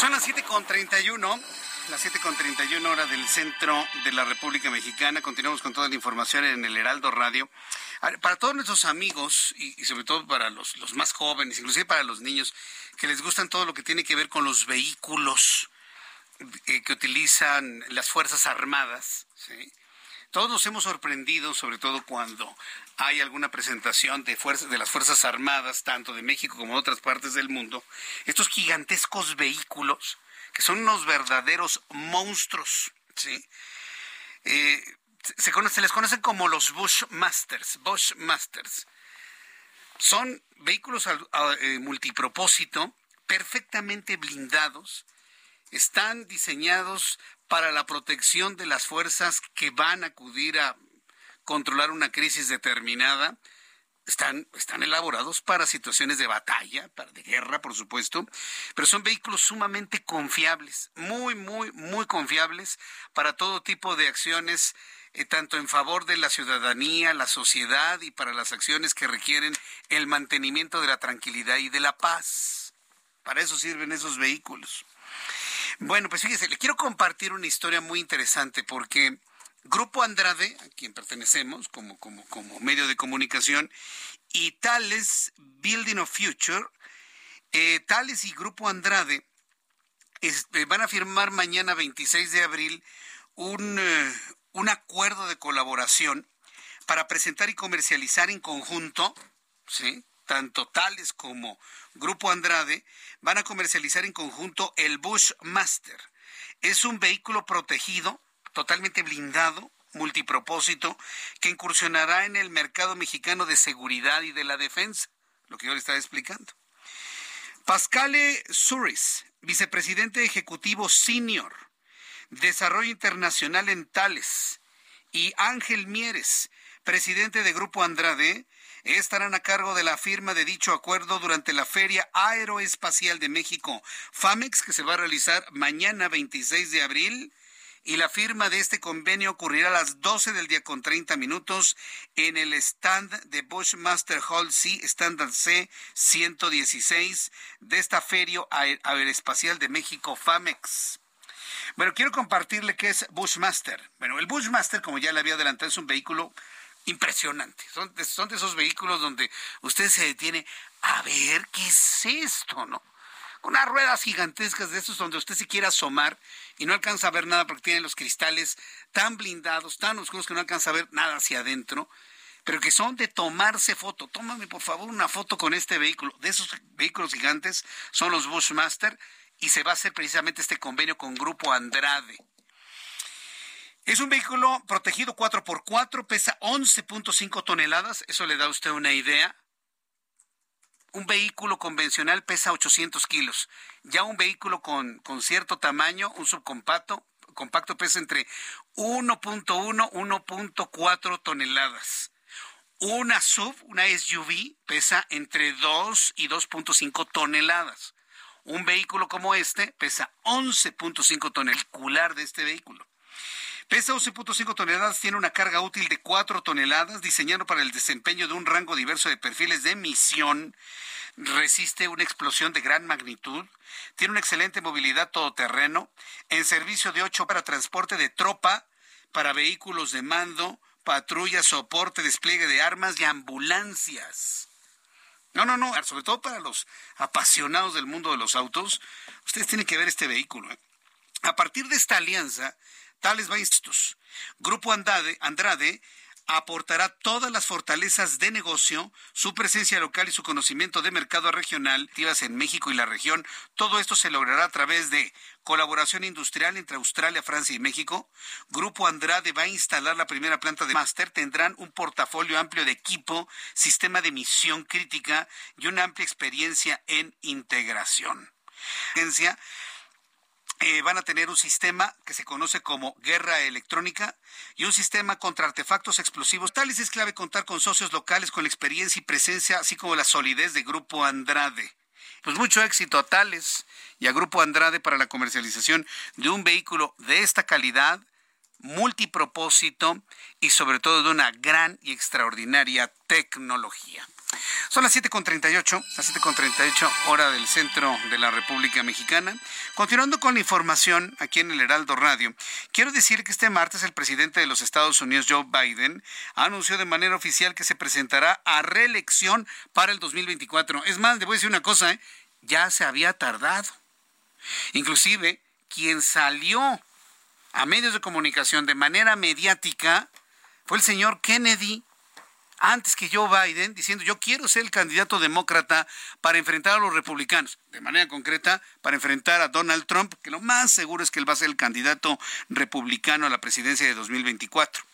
Son las 7.31, las 7.31 hora del centro de la República Mexicana. Continuamos con toda la información en el Heraldo Radio. Para todos nuestros amigos y, sobre todo para los, los más jóvenes, inclusive para los niños, que les gustan todo lo que tiene que ver con los vehículos eh, que utilizan las Fuerzas Armadas. Todos nos hemos sorprendido, sobre todo cuando hay alguna presentación de, fuerzas, de las Fuerzas Armadas, tanto de México como de otras partes del mundo, estos gigantescos vehículos que son unos verdaderos monstruos. ¿sí? Eh, se, se, les conocen como los Bushmasters, Bushmasters. Son vehículos eh, multipropósito, perfectamente blindados, están diseñados para la protección de las fuerzas que van a acudir a controlar una crisis determinada. Están, están elaborados para situaciones de batalla, para de guerra, por supuesto, pero son vehículos sumamente confiables, muy, muy, muy confiables para todo tipo de acciones eh, tanto en favor de la ciudadanía, la sociedad y para las acciones que requieren el mantenimiento de la tranquilidad y de la paz. Para eso sirven esos vehículos. Bueno, pues fíjese, le quiero compartir una historia muy interesante porque Grupo Andrade, a quien pertenecemos como, como, como medio de comunicación, y Tales Building of Future, eh, Tales y Grupo Andrade eh, van a firmar mañana 26 de abril un, un acuerdo de colaboración para presentar y comercializar en conjunto, ¿sí? Tanto Tales como Grupo Andrade, van a comercializar en conjunto el Bushmaster. Es un vehículo protegido, totalmente blindado, multipropósito, que incursionará en el mercado mexicano de seguridad y de la defensa, lo que yo le estaba explicando. Pascale Suris, vicepresidente ejecutivo senior, Desarrollo Internacional en Tales, y Ángel Mieres, presidente de Grupo Andrade, estarán a cargo de la firma de dicho acuerdo durante la Feria Aeroespacial de México, FAMEX, que se va a realizar mañana 26 de abril. Y la firma de este convenio ocurrirá a las 12 del día con 30 minutos en el stand de Bushmaster Hall C, Standard C 116 de esta Feria Aeroespacial de México, FAMEX. Bueno, quiero compartirle qué es Bushmaster. Bueno, el Bushmaster, como ya le había adelantado, es un vehículo impresionante. Son de, esos vehículos donde usted se detiene a ver qué es esto, ¿no? Unas ruedas gigantescas de esos donde usted se quiere asomar y no alcanza a ver nada porque tienen los cristales tan blindados, tan oscuros que no alcanza a ver nada hacia adentro, pero que son de tomarse foto. Tómame por favor una foto con este vehículo. De esos vehículos gigantes son los Bushmaster y se va a hacer precisamente este convenio con Grupo Andrade. Es un vehículo protegido 4x4, pesa 11.5 toneladas, eso le da a usted una idea. Un vehículo convencional pesa 800 kilos. Ya un vehículo con, con cierto tamaño, un subcompacto, compacto pesa entre 1.1 1.4 toneladas. Una sub, una SUV, pesa entre 2 y 2.5 toneladas. Un vehículo como este pesa 11.5 toneladas, de este vehículo. Pesa 11.5 toneladas, tiene una carga útil de 4 toneladas, diseñado para el desempeño de un rango diverso de perfiles de emisión, resiste una explosión de gran magnitud, tiene una excelente movilidad todoterreno, en servicio de 8 para transporte de tropa, para vehículos de mando, patrulla, soporte, despliegue de armas y ambulancias. No, no, no, sobre todo para los apasionados del mundo de los autos, ustedes tienen que ver este vehículo. ¿eh? A partir de esta alianza, Tales estos. Grupo Andrade, aportará todas las fortalezas de negocio, su presencia local y su conocimiento de mercado regional en México y la región. Todo esto se logrará a través de colaboración industrial entre Australia, Francia y México. Grupo Andrade va a instalar la primera planta de máster. Tendrán un portafolio amplio de equipo, sistema de misión crítica y una amplia experiencia en integración. Eh, van a tener un sistema que se conoce como guerra electrónica y un sistema contra artefactos explosivos. Tales es clave contar con socios locales con la experiencia y presencia, así como la solidez de Grupo Andrade. Pues mucho éxito a Tales y a Grupo Andrade para la comercialización de un vehículo de esta calidad, multipropósito y sobre todo de una gran y extraordinaria tecnología. Son las 7.38, las 7.38 hora del centro de la República Mexicana. Continuando con la información aquí en el Heraldo Radio, quiero decir que este martes el presidente de los Estados Unidos, Joe Biden, anunció de manera oficial que se presentará a reelección para el 2024. Es más, le voy a decir una cosa, ¿eh? ya se había tardado. Inclusive, quien salió a medios de comunicación de manera mediática fue el señor Kennedy antes que Joe Biden diciendo yo quiero ser el candidato demócrata para enfrentar a los republicanos, de manera concreta para enfrentar a Donald Trump, que lo más seguro es que él va a ser el candidato republicano a la presidencia de 2024.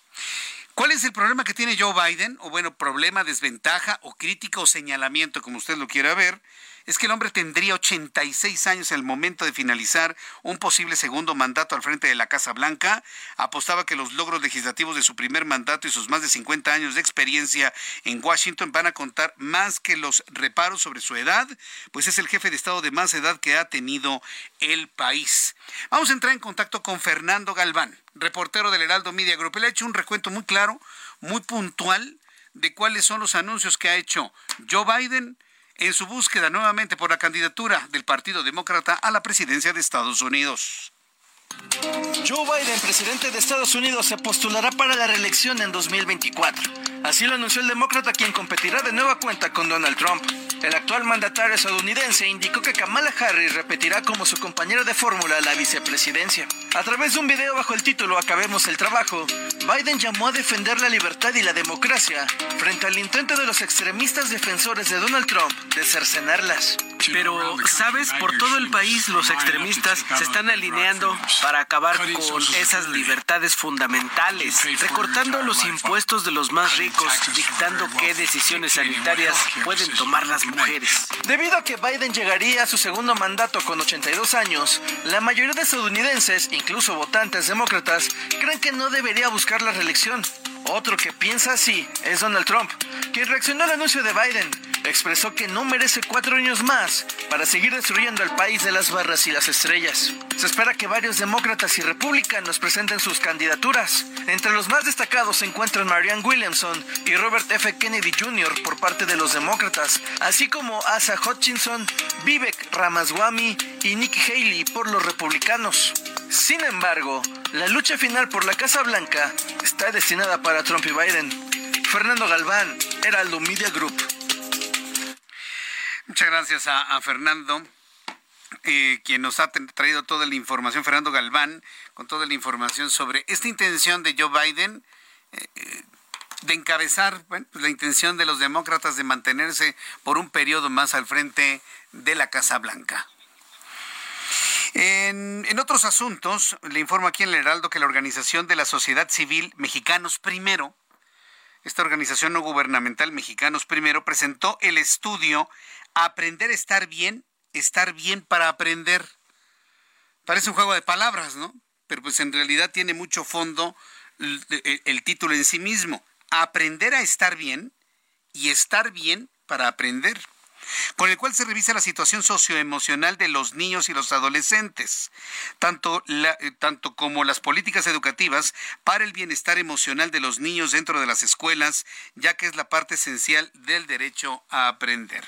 ¿Cuál es el problema que tiene Joe Biden? O bueno, problema, desventaja o crítica o señalamiento, como usted lo quiera ver es que el hombre tendría 86 años en el momento de finalizar un posible segundo mandato al frente de la Casa Blanca. Apostaba que los logros legislativos de su primer mandato y sus más de 50 años de experiencia en Washington van a contar más que los reparos sobre su edad, pues es el jefe de Estado de más edad que ha tenido el país. Vamos a entrar en contacto con Fernando Galván, reportero del Heraldo Media Group. Él ha hecho un recuento muy claro, muy puntual de cuáles son los anuncios que ha hecho Joe Biden en su búsqueda nuevamente por la candidatura del Partido Demócrata a la presidencia de Estados Unidos. Joe Biden, presidente de Estados Unidos, se postulará para la reelección en 2024. Así lo anunció el demócrata quien competirá de nueva cuenta con Donald Trump. El actual mandatario estadounidense indicó que Kamala Harris repetirá como su compañera de fórmula la vicepresidencia. A través de un video bajo el título Acabemos el trabajo, Biden llamó a defender la libertad y la democracia frente al intento de los extremistas defensores de Donald Trump de cercenarlas. Pero, ¿sabes? Por todo el país los extremistas se están alineando para acabar con esas libertades fundamentales, recortando los impuestos de los más ricos, dictando qué decisiones sanitarias pueden tomar las mujeres. Debido a que Biden llegaría a su segundo mandato con 82 años, la mayoría de estadounidenses, incluso votantes demócratas, creen que no debería buscar la reelección. Otro que piensa así es Donald Trump, quien reaccionó al anuncio de Biden. Expresó que no merece cuatro años más para seguir destruyendo el país de las barras y las estrellas. Se espera que varios demócratas y republicanos presenten sus candidaturas. Entre los más destacados se encuentran Marianne Williamson y Robert F. Kennedy Jr. por parte de los demócratas, así como Asa Hutchinson, Vivek Ramaswamy y Nikki Haley por los republicanos. Sin embargo, la lucha final por la Casa Blanca está destinada para Trump y Biden. Fernando Galván, Heraldo Media Group. Muchas gracias a, Fernando. Eh, quien nos ha traído toda la información, Fernando Galván, con toda la información sobre esta intención de Joe Biden eh, eh, de encabezar pues la intención de los demócratas de mantenerse por un periodo más al frente de la Casa Blanca. En, otros asuntos, le informo aquí en el Heraldo que la organización de la sociedad civil Mexicanos Primero, esta organización no gubernamental Mexicanos Primero, presentó el estudio Aprender a estar bien, estar bien para aprender. Parece un juego de palabras, ¿no? Pero pues en realidad tiene mucho fondo el, el título en sí mismo. Aprender a estar bien y estar bien para aprender con el cual se revisa la situación socioemocional de los niños y los adolescentes, tanto, eh, tanto como las políticas educativas para el bienestar emocional de los niños dentro de las escuelas, ya que es la parte esencial del derecho a aprender.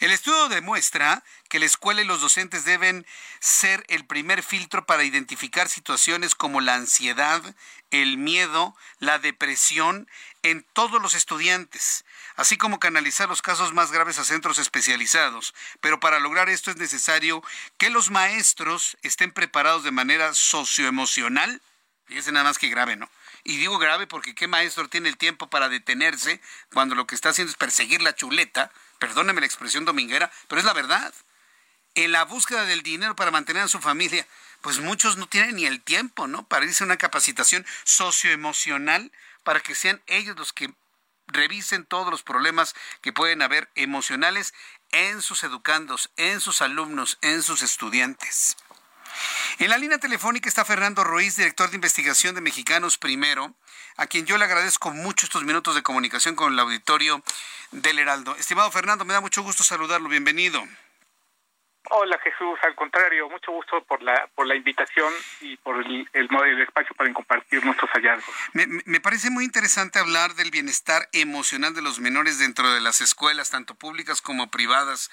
El estudio demuestra que la escuela y los docentes deben ser el primer filtro para identificar situaciones como la ansiedad, el miedo, la depresión en todos los estudiantes, así como canalizar los casos más graves a centros especializados. Pero para lograr esto es necesario que los maestros estén preparados de manera socioemocional. Fíjense nada más que grave, ¿no? Y digo grave porque qué maestro tiene el tiempo para detenerse cuando lo que está haciendo es perseguir la chuleta, perdóneme la expresión dominguera, pero es la verdad. En la búsqueda del dinero para mantener a su familia, pues muchos no tienen ni el tiempo, ¿no? Para irse a una capacitación socioemocional para que sean ellos los que revisen todos los problemas que pueden haber emocionales en sus educandos, en sus alumnos, en sus estudiantes. En la línea telefónica está Fernando Ruiz, director de investigación de Mexicanos Primero, a quien yo le agradezco mucho estos minutos de comunicación con el auditorio del Heraldo. Estimado Fernando, me da mucho gusto saludarlo. Bienvenido. Hola Jesús, al contrario, mucho gusto por la por la invitación y por el, el, espacio para compartir nuestros hallazgos. Me, me, parece muy interesante hablar del bienestar emocional de los menores dentro de las escuelas, tanto públicas como privadas.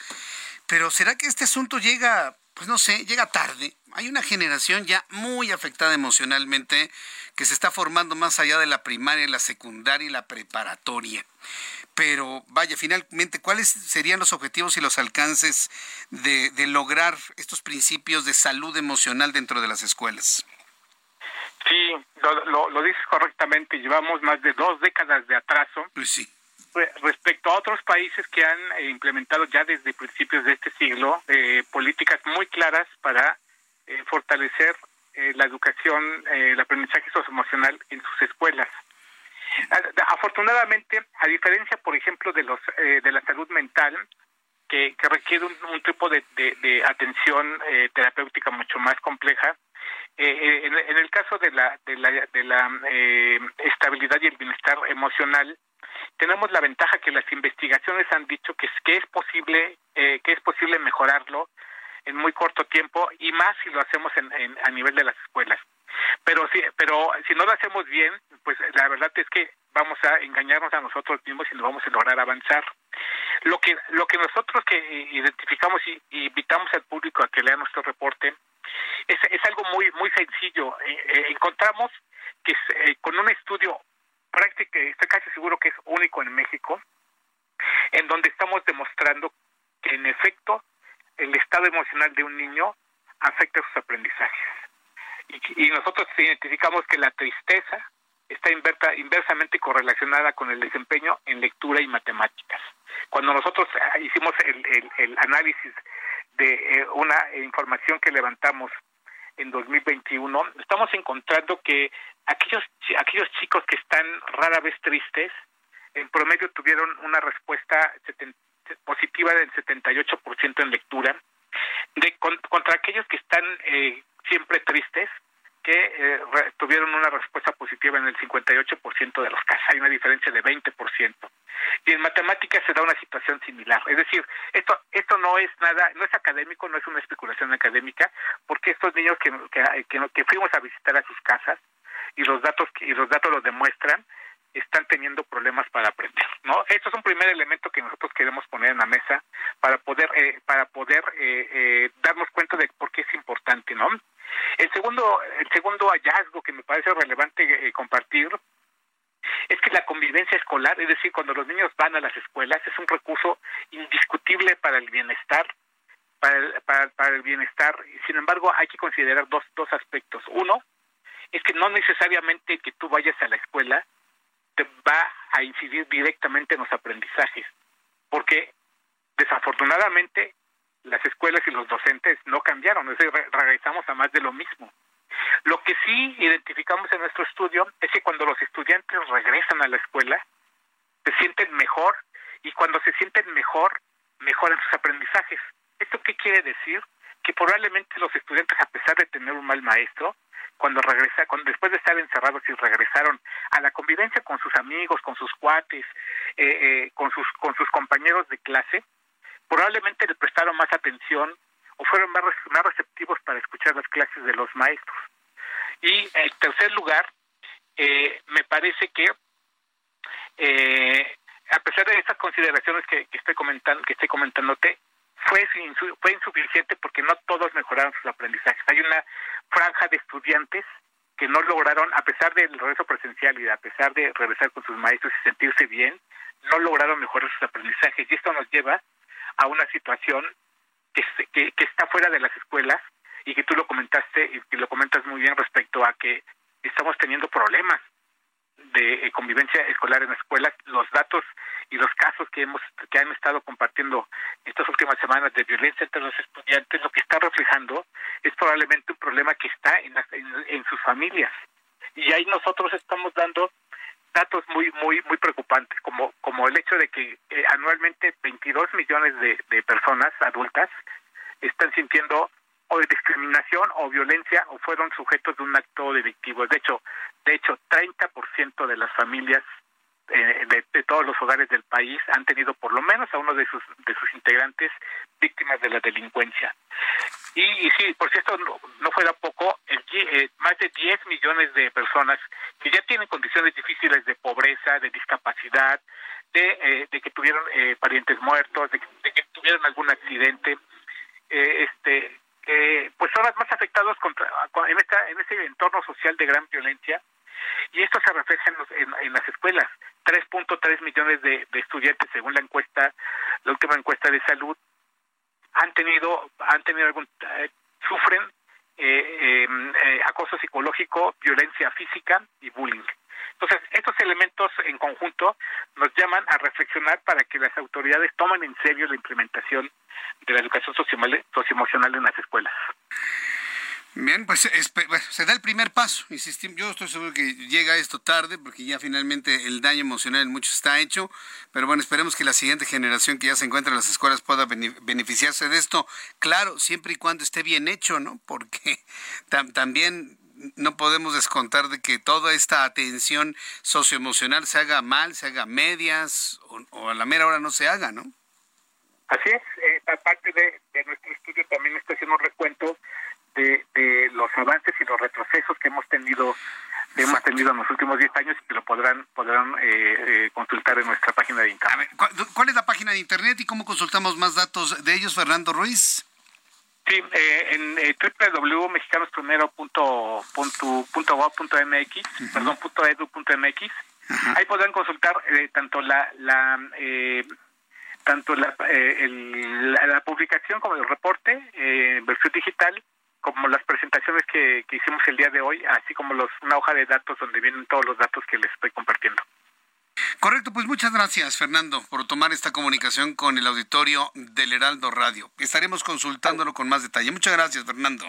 Pero ¿será que este asunto llega, pues no sé, llega tarde? Hay una generación ya muy afectada emocionalmente que se está formando más allá de la primaria, la secundaria y la preparatoria pero vaya, finalmente, ¿cuáles serían los objetivos y los alcances de, lograr estos principios de salud emocional dentro de las escuelas? Sí, lo, lo, dices correctamente, llevamos más de dos décadas de atraso. Pues sí. Respecto a otros países que han eh, implementado ya desde principios de este siglo eh, políticas muy claras para eh, fortalecer la educación, el aprendizaje socioemocional en sus escuelas. Afortunadamente, a diferencia, por ejemplo, de los eh, de la salud mental, que, requiere un, tipo de, atención eh, terapéutica mucho más compleja, eh, en, el caso de la de la, de la estabilidad y el bienestar emocional, tenemos la ventaja que las investigaciones han dicho que es, que es posible que es posible mejorarlo en muy corto tiempo y más si lo hacemos en, a nivel de las escuelas. Pero si, pero si no lo hacemos bien, pues la verdad es que vamos a engañarnos a nosotros mismos y no vamos a lograr avanzar. Lo que, lo que nosotros que eh, identificamos y, invitamos al público a que lea nuestro reporte es, es algo muy, muy sencillo. Eh, eh, encontramos que con un estudio práctico, estoy casi seguro que es único en México, en donde estamos demostrando que en efecto el estado emocional de un niño afecta sus aprendizajes. Y, y nosotros identificamos que la tristeza está inversamente correlacionada con el desempeño en lectura y matemáticas. Cuando nosotros ah, hicimos el, el, análisis de eh, una información que levantamos en 2021, estamos encontrando que aquellos aquellos chicos que están rara vez tristes, en promedio tuvieron una respuesta positiva del 78% en lectura, de contra aquellos que están eh, siempre tristes, que eh, tuvieron una respuesta positiva en el 58% de los casos. Hay una diferencia de 20%. Y en matemáticas se da una situación similar. Es decir, esto esto no es nada, no es académico, no es una especulación académica, porque estos niños que, que, que fuimos a visitar a sus casas y los datos y los datos lo demuestran, están teniendo problemas para aprender, ¿no? Esto es un primer elemento que nosotros queremos poner en la mesa para poder eh, para poder eh, eh, darnos cuenta de por qué es importante, ¿no? El segundo el segundo hallazgo que me parece relevante compartir es que la convivencia escolar, es decir, cuando los niños van a las escuelas, es un recurso indiscutible para el bienestar, para el, para, para el bienestar. Sin embargo, hay que considerar dos, dos aspectos. Uno, es que no necesariamente que tú vayas a la escuela va a incidir directamente en los aprendizajes, porque desafortunadamente las escuelas y los docentes no cambiaron, es decir, regresamos a más de lo mismo. Lo que sí identificamos en nuestro estudio es que cuando los estudiantes regresan a la escuela, se sienten mejor y cuando se sienten mejor, mejoran sus aprendizajes. ¿Esto qué quiere decir? Que probablemente los estudiantes, a pesar de tener un mal maestro, cuando regresa, cuando después de estar encerrados y regresaron a la convivencia con sus amigos, con sus cuates, eh, eh, con sus con sus compañeros de clase, probablemente le prestaron más atención o fueron más, más receptivos para escuchar las clases de los maestros. Y en tercer lugar, eh, me parece que a pesar de estas consideraciones que, que estoy comentando, que estoy comentándote, fue, fue insuficiente porque no todos mejoraron sus aprendizajes. Hay una franja de estudiantes que no lograron, a pesar del regreso presencial y a pesar de regresar con sus maestros y sentirse bien, no lograron mejorar sus aprendizajes. Y esto nos lleva a una situación que, que, que está fuera de las escuelas y que tú lo comentaste y que lo comentas muy bien respecto a que estamos teniendo problemas de eh, convivencia escolar en la escuela. Los datos y los casos que hemos que han estado compartiendo estas últimas semanas de violencia entre los estudiantes lo que está reflejando es probablemente un problema que está en, en, sus familias y ahí nosotros estamos dando datos muy muy muy preocupantes como como el hecho de que eh, anualmente 22 millones de, de personas adultas están sintiendo o de discriminación o violencia o fueron sujetos de un acto delictivo. De hecho, de hecho, 30% de las familias eh, de, todos los hogares del país han tenido por lo menos a uno de sus de sus integrantes víctimas de la delincuencia. Y, y sí, por cierto, no, no fuera poco, eh, más de 10 millones de personas que ya tienen condiciones difíciles de pobreza, de discapacidad, de, eh, de que tuvieron eh, parientes muertos, de, de, que tuvieron algún accidente, este pues son las más afectados contra, en esta en este entorno social de gran violencia y esto se refleja en, en, las escuelas. 3.3 millones de, estudiantes, según la encuesta, la última encuesta de salud, han tenido, han tenido algún, eh, sufren eh, em, eh, acoso psicológico, violencia física y bullying. Entonces, estos elementos en conjunto nos llaman a reflexionar para que las autoridades tomen en serio la implementación de la educación socioemocional en las escuelas. Bien, pues se da el primer paso. Insistimos, yo estoy seguro que llega esto tarde porque ya finalmente el daño emocional en muchos está hecho. Pero bueno, esperemos que la siguiente generación que ya se encuentra en las escuelas pueda beneficiarse de esto. Claro, siempre y cuando esté bien hecho, ¿no? Porque también no podemos descontar de que toda esta atención socioemocional se haga mal, se haga medias o, a la mera hora no se haga, ¿no? Así es. Eh, aparte de, de nuestro estudio también está haciendo un recuento de, los avances y los retrocesos que hemos tenido hemos tenido en los últimos 10 años y que lo podrán podrán eh, eh, consultar en nuestra página de internet. ¿cuál, es la página de internet y cómo consultamos más datos de ellos, Fernando Ruiz? Sí, eh, en eh, www.mexicanosprimeros.gov.mx, perdón, .edu.mx. Ahí podrán consultar tanto la, la tanto la, eh, la, publicación como el reporte en versión digital como las presentaciones que, que, hicimos el día de hoy, así como los, una hoja de datos donde vienen todos los datos que les estoy compartiendo. Correcto, pues muchas gracias Fernando por tomar esta comunicación con el auditorio del Heraldo Radio. Estaremos consultándolo con más detalle. Muchas gracias Fernando.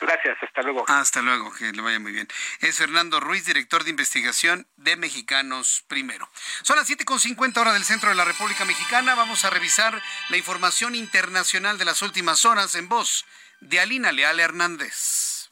Gracias, hasta luego. Hasta luego, que le vaya muy bien. Es Fernando Ruiz, director de investigación de Mexicanos Primero. Son las 7.50 horas del centro de la República Mexicana. Vamos a revisar la información internacional de las últimas horas en voz de Alina Leal Hernández.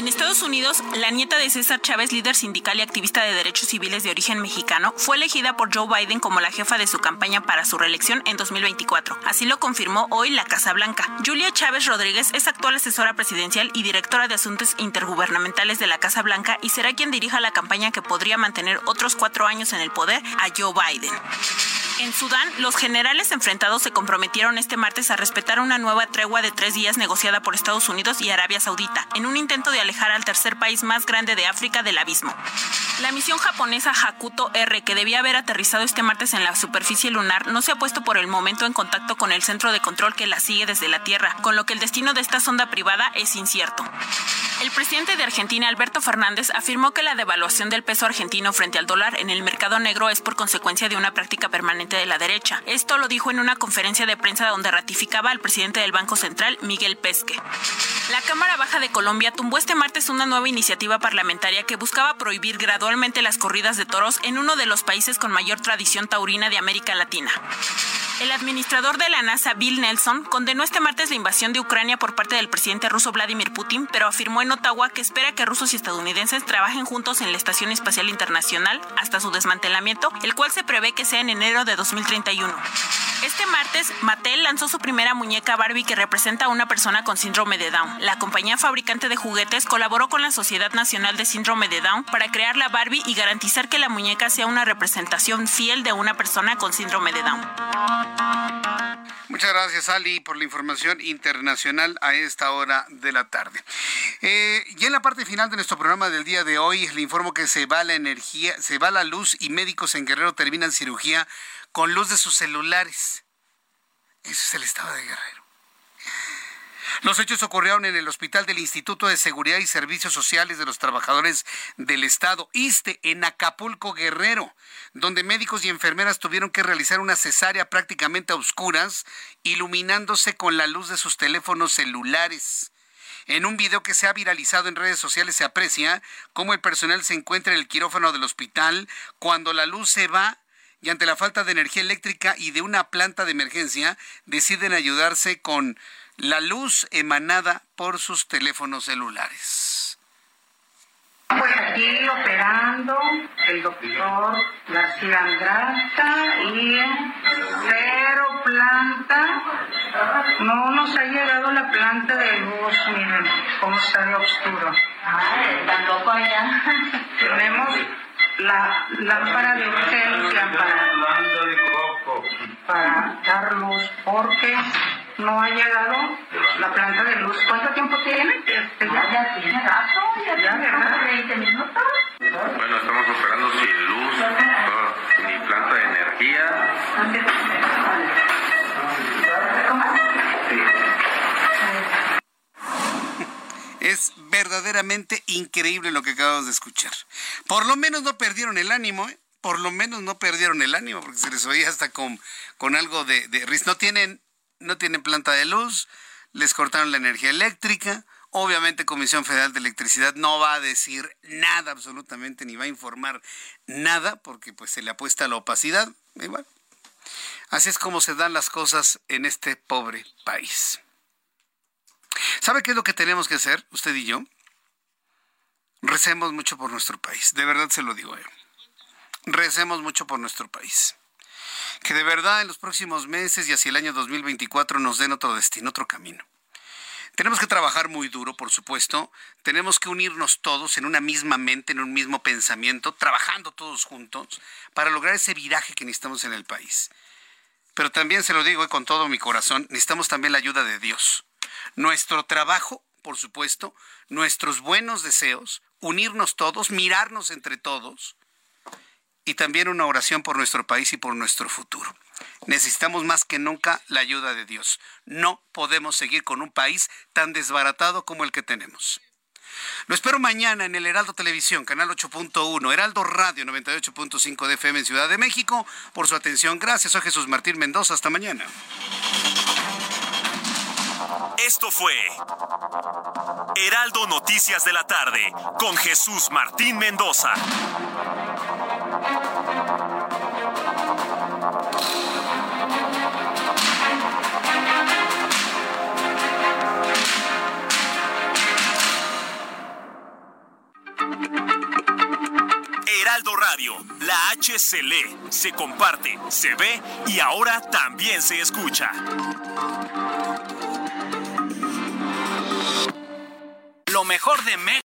En Estados Unidos, la nieta de César Chávez, líder sindical y activista de derechos civiles de origen mexicano, fue elegida por Joe Biden como la jefa de su campaña para su reelección en 2024. Así lo confirmó hoy la Casa Blanca. Julia Chávez Rodríguez es actual asesora presidencial y directora de asuntos intergubernamentales de la Casa Blanca y será quien dirija la campaña que podría mantener otros cuatro años en el poder a Joe Biden. En Sudán, los generales enfrentados se comprometieron este martes a respetar una nueva tregua de tres días negociada por Estados Unidos y Arabia Saudita, en un intento de alejar al tercer país más grande de África del abismo. La misión japonesa Hakuto R, que debía haber aterrizado este martes en la superficie lunar, no se ha puesto por el momento en contacto con el centro de control que la sigue desde la Tierra, con lo que el destino de esta sonda privada es incierto. El presidente de Argentina, Alberto Fernández, afirmó que la devaluación del peso argentino frente al dólar en el mercado negro es por consecuencia de una práctica permanente de la derecha. Esto lo dijo en una conferencia de prensa donde ratificaba al presidente del Banco Central, Miguel Pesque. La Cámara Baja de Colombia tumbó este martes una nueva iniciativa parlamentaria que buscaba prohibir gradualmente las corridas de toros en uno de los países con mayor tradición taurina de América Latina. El administrador de la NASA, Bill Nelson, condenó este martes la invasión de Ucrania por parte del presidente ruso Vladimir Putin, pero afirmó en Ottawa que espera que rusos y estadounidenses trabajen juntos en la Estación Espacial Internacional hasta su desmantelamiento, el cual se prevé que sea en enero de 2031. Este martes, Mattel lanzó su primera muñeca Barbie que representa a una persona con síndrome de Down. La compañía fabricante de juguetes colaboró con la Sociedad Nacional de Síndrome de Down para crear la Barbie y garantizar que la muñeca sea una representación fiel de una persona con síndrome de Down. Muchas gracias, Ali, por la información internacional a esta hora de la tarde. Eh, y en la parte final de nuestro programa del día de hoy, le informo que se va la energía, se va la luz y médicos en Guerrero terminan cirugía con luz de sus celulares. Eso es el estado de Guerrero. Los hechos ocurrieron en el hospital del Instituto de Seguridad y Servicios Sociales de los Trabajadores del Estado, ISTE, en Acapulco, Guerrero, donde médicos y enfermeras tuvieron que realizar una cesárea prácticamente a oscuras, iluminándose con la luz de sus teléfonos celulares. En un video que se ha viralizado en redes sociales se aprecia cómo el personal se encuentra en el quirófano del hospital cuando la luz se va y ante la falta de energía eléctrica y de una planta de emergencia deciden ayudarse con la luz emanada por sus teléfonos celulares. Pues aquí operando el doctor García Andrata y cero planta. No nos ha llegado la planta de luz, miren cómo está de oscuro. tampoco ya. Tenemos la lámpara de urgencia para, para dar luz porque no ha llegado la planta de luz. ¿Cuánto tiempo tiene? Este, ya, ya tiene rato, ya, ya 20 minutos. Bueno, estamos operando sin luz, ni planta de energía. Es verdaderamente increíble lo que acabamos de escuchar. Por lo menos no perdieron el ánimo, ¿eh? Por lo menos no perdieron el ánimo, porque se les oía hasta con, con algo de, de No tienen no tienen planta de luz, les cortaron la energía eléctrica. Obviamente Comisión Federal de Electricidad no va a decir nada absolutamente, ni va a informar nada, porque pues se le apuesta a la opacidad. así es como se dan las cosas en este pobre país. ¿Sabe qué es lo que tenemos que hacer, usted y yo? Recemos mucho por nuestro país, de verdad se lo digo. Eh. Recemos mucho por nuestro país que de verdad en los próximos meses y hacia el año 2024 nos den otro destino, otro camino. Tenemos que trabajar muy duro, por supuesto. Tenemos que unirnos todos en una misma mente, en un mismo pensamiento, trabajando todos juntos para lograr ese viraje que necesitamos en el país. Pero también se lo digo con todo mi corazón, necesitamos también la ayuda de Dios. Nuestro trabajo, por supuesto, nuestros buenos deseos, unirnos todos, mirarnos entre todos y también una oración por nuestro país y por nuestro futuro. Necesitamos más que nunca la ayuda de Dios. No podemos seguir con un país tan desbaratado como el que tenemos. Lo espero mañana en el Heraldo Televisión, canal 8.1, Heraldo Radio 98.5 de FM en Ciudad de México. Por su atención, gracias. Soy Jesús Martín Mendoza. Hasta mañana. Esto fue Heraldo Noticias de la tarde con Jesús Martín Mendoza. Heraldo Radio, la H se lee, se comparte, se ve y ahora también se escucha. Lo mejor de México.